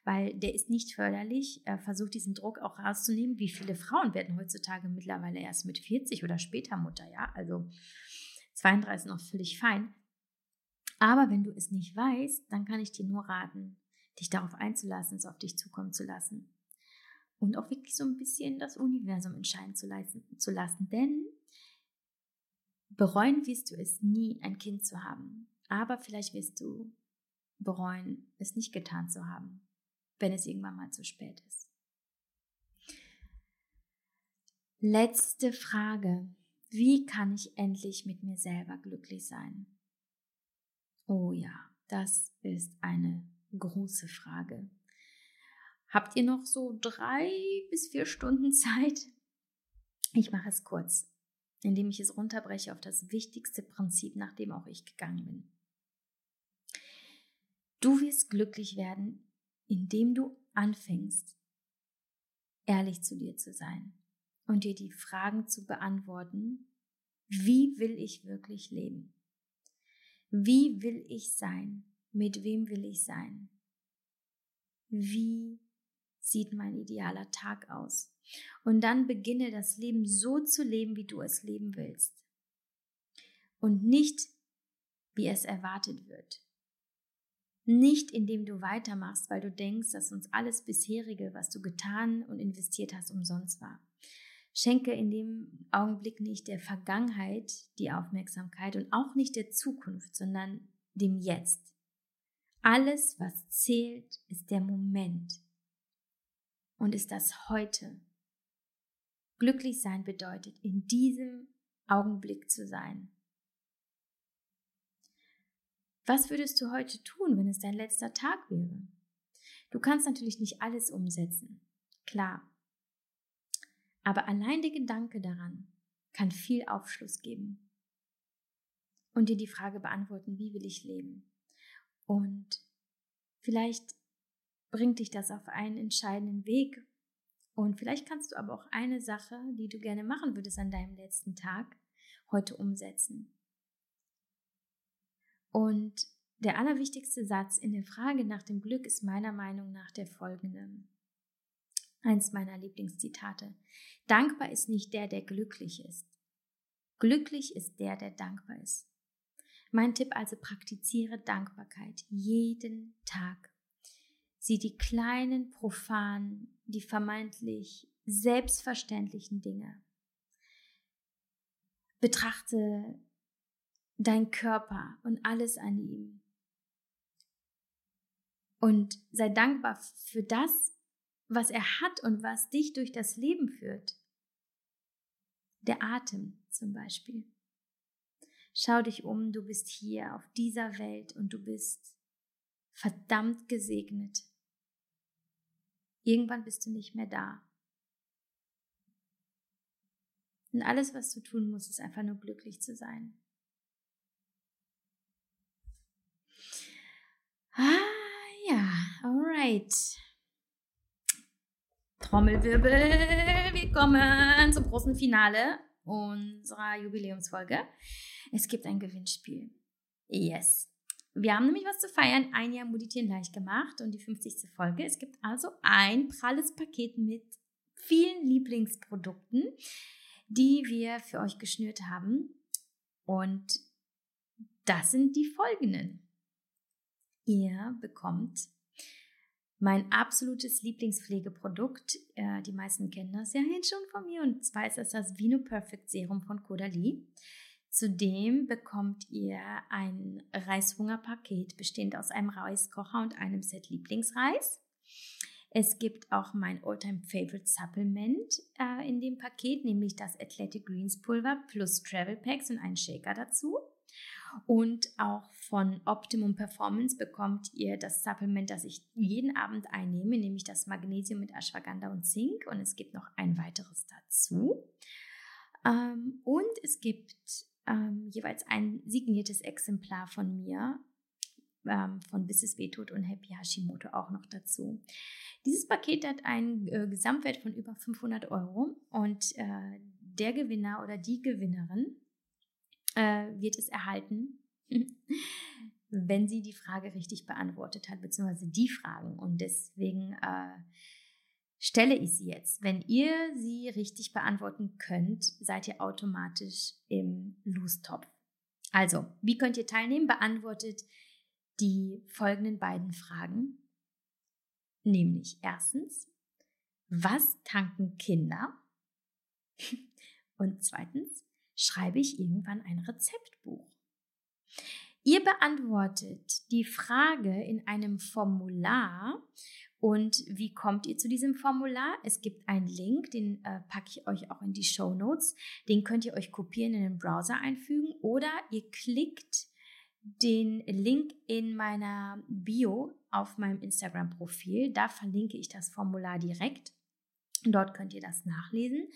weil der ist nicht förderlich. Versuch diesen Druck auch rauszunehmen. Wie viele Frauen werden heutzutage mittlerweile erst mit 40 oder später Mutter, ja? Also 32 noch völlig fein. Aber wenn du es nicht weißt, dann kann ich dir nur raten, dich darauf einzulassen, es auf dich zukommen zu lassen. Und auch wirklich so ein bisschen das Universum entscheiden zu, leisten, zu lassen. Denn Bereuen wirst du es nie, ein Kind zu haben. Aber vielleicht wirst du bereuen, es nicht getan zu haben, wenn es irgendwann mal zu spät ist. Letzte Frage. Wie kann ich endlich mit mir selber glücklich sein? Oh ja, das ist eine große Frage. Habt ihr noch so drei bis vier Stunden Zeit? Ich mache es kurz indem ich es runterbreche auf das wichtigste Prinzip, nach dem auch ich gegangen bin. Du wirst glücklich werden, indem du anfängst, ehrlich zu dir zu sein und dir die Fragen zu beantworten, wie will ich wirklich leben? Wie will ich sein? Mit wem will ich sein? Wie sieht mein idealer Tag aus? Und dann beginne das Leben so zu leben, wie du es leben willst. Und nicht, wie es erwartet wird. Nicht indem du weitermachst, weil du denkst, dass uns alles bisherige, was du getan und investiert hast, umsonst war. Schenke in dem Augenblick nicht der Vergangenheit die Aufmerksamkeit und auch nicht der Zukunft, sondern dem Jetzt. Alles, was zählt, ist der Moment und ist das heute. Glücklich sein bedeutet, in diesem Augenblick zu sein. Was würdest du heute tun, wenn es dein letzter Tag wäre? Du kannst natürlich nicht alles umsetzen, klar. Aber allein der Gedanke daran kann viel Aufschluss geben und dir die Frage beantworten, wie will ich leben? Und vielleicht bringt dich das auf einen entscheidenden Weg, und vielleicht kannst du aber auch eine Sache, die du gerne machen würdest an deinem letzten Tag, heute umsetzen. Und der allerwichtigste Satz in der Frage nach dem Glück ist meiner Meinung nach der folgende. Eins meiner Lieblingszitate. Dankbar ist nicht der, der glücklich ist. Glücklich ist der, der dankbar ist. Mein Tipp also praktiziere Dankbarkeit jeden Tag. Sieh die kleinen, profanen, die vermeintlich selbstverständlichen Dinge. Betrachte dein Körper und alles an ihm. Und sei dankbar für das, was er hat und was dich durch das Leben führt. Der Atem zum Beispiel. Schau dich um, du bist hier auf dieser Welt und du bist verdammt gesegnet. Irgendwann bist du nicht mehr da. Und alles, was du tun musst, ist einfach nur glücklich zu sein. Ah, ja, alright. Trommelwirbel, wir kommen zum großen Finale unserer Jubiläumsfolge. Es gibt ein Gewinnspiel. Yes. Wir haben nämlich was zu feiern. Ein Jahr Meditieren leicht gemacht und die 50. Folge. Es gibt also ein pralles Paket mit vielen Lieblingsprodukten, die wir für euch geschnürt haben. Und das sind die folgenden. Ihr bekommt mein absolutes Lieblingspflegeprodukt. Äh, die meisten kennen das ja schon von mir und zwar ist das das Vino Perfect Serum von Caudalie. Zudem bekommt ihr ein Reishungerpaket bestehend aus einem Reiskocher und einem Set Lieblingsreis. Es gibt auch mein Alltime Favorite Supplement äh, in dem Paket, nämlich das Athletic Greens Pulver plus Travel Packs und einen Shaker dazu. Und auch von Optimum Performance bekommt ihr das Supplement, das ich jeden Abend einnehme, nämlich das Magnesium mit Ashwagandha und Zink. Und es gibt noch ein weiteres dazu. Ähm, und es gibt ähm, jeweils ein signiertes Exemplar von mir, ähm, von Bis es wehtut und Happy Hashimoto auch noch dazu. Dieses Paket hat einen äh, Gesamtwert von über 500 Euro und äh, der Gewinner oder die Gewinnerin äh, wird es erhalten, wenn sie die Frage richtig beantwortet hat, beziehungsweise die Fragen. Und deswegen äh, stelle ich sie jetzt. Wenn ihr sie richtig beantworten könnt, seid ihr automatisch im Lostopf. Also, wie könnt ihr teilnehmen? Beantwortet die folgenden beiden Fragen. Nämlich erstens, was tanken Kinder? Und zweitens, schreibe ich irgendwann ein Rezeptbuch. Ihr beantwortet die Frage in einem Formular. Und wie kommt ihr zu diesem Formular? Es gibt einen Link, den äh, packe ich euch auch in die Show Notes. Den könnt ihr euch kopieren in den Browser einfügen oder ihr klickt den Link in meiner Bio auf meinem Instagram-Profil. Da verlinke ich das Formular direkt. Dort könnt ihr das nachlesen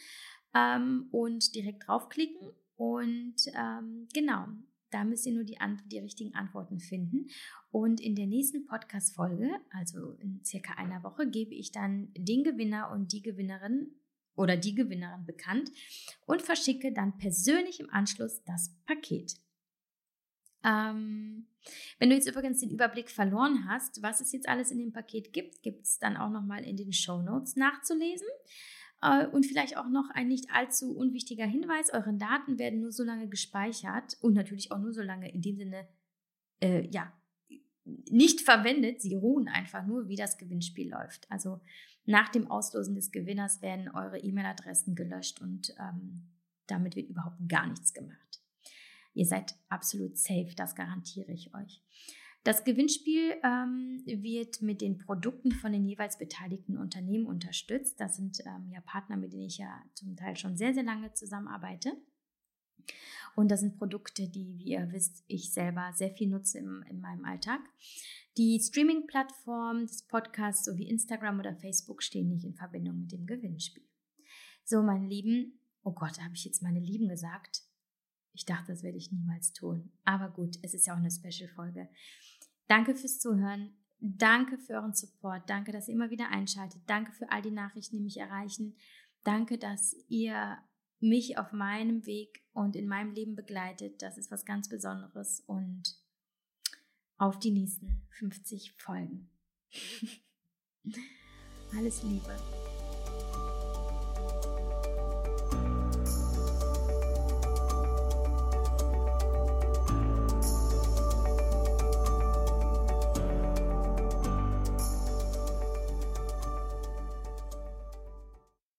ähm, und direkt draufklicken. Und ähm, genau, da müsst ihr nur die, die richtigen Antworten finden. Und in der nächsten Podcast-Folge, also in circa einer Woche, gebe ich dann den Gewinner und die Gewinnerin oder die Gewinnerin bekannt und verschicke dann persönlich im Anschluss das Paket. Ähm, wenn du jetzt übrigens den Überblick verloren hast, was es jetzt alles in dem Paket gibt, gibt es dann auch nochmal in den Show Notes nachzulesen. Äh, und vielleicht auch noch ein nicht allzu unwichtiger Hinweis, eure Daten werden nur so lange gespeichert und natürlich auch nur so lange in dem Sinne, äh, ja, nicht verwendet, sie ruhen einfach nur, wie das Gewinnspiel läuft. Also nach dem Auslosen des Gewinners werden eure E-Mail-Adressen gelöscht und ähm, damit wird überhaupt gar nichts gemacht. Ihr seid absolut safe, das garantiere ich euch. Das Gewinnspiel ähm, wird mit den Produkten von den jeweils beteiligten Unternehmen unterstützt. Das sind ähm, ja Partner, mit denen ich ja zum Teil schon sehr, sehr lange zusammenarbeite. Und das sind Produkte, die, wie ihr wisst, ich selber sehr viel nutze im, in meinem Alltag. Die Streaming-Plattformen des Podcasts sowie Instagram oder Facebook stehen nicht in Verbindung mit dem Gewinnspiel. So, meine Lieben, oh Gott, habe ich jetzt meine Lieben gesagt? Ich dachte, das werde ich niemals tun. Aber gut, es ist ja auch eine Special-Folge. Danke fürs Zuhören. Danke für euren Support. Danke, dass ihr immer wieder einschaltet. Danke für all die Nachrichten, die mich erreichen. Danke, dass ihr mich auf meinem Weg und in meinem Leben begleitet. Das ist was ganz Besonderes. Und auf die nächsten 50 Folgen. Alles Liebe.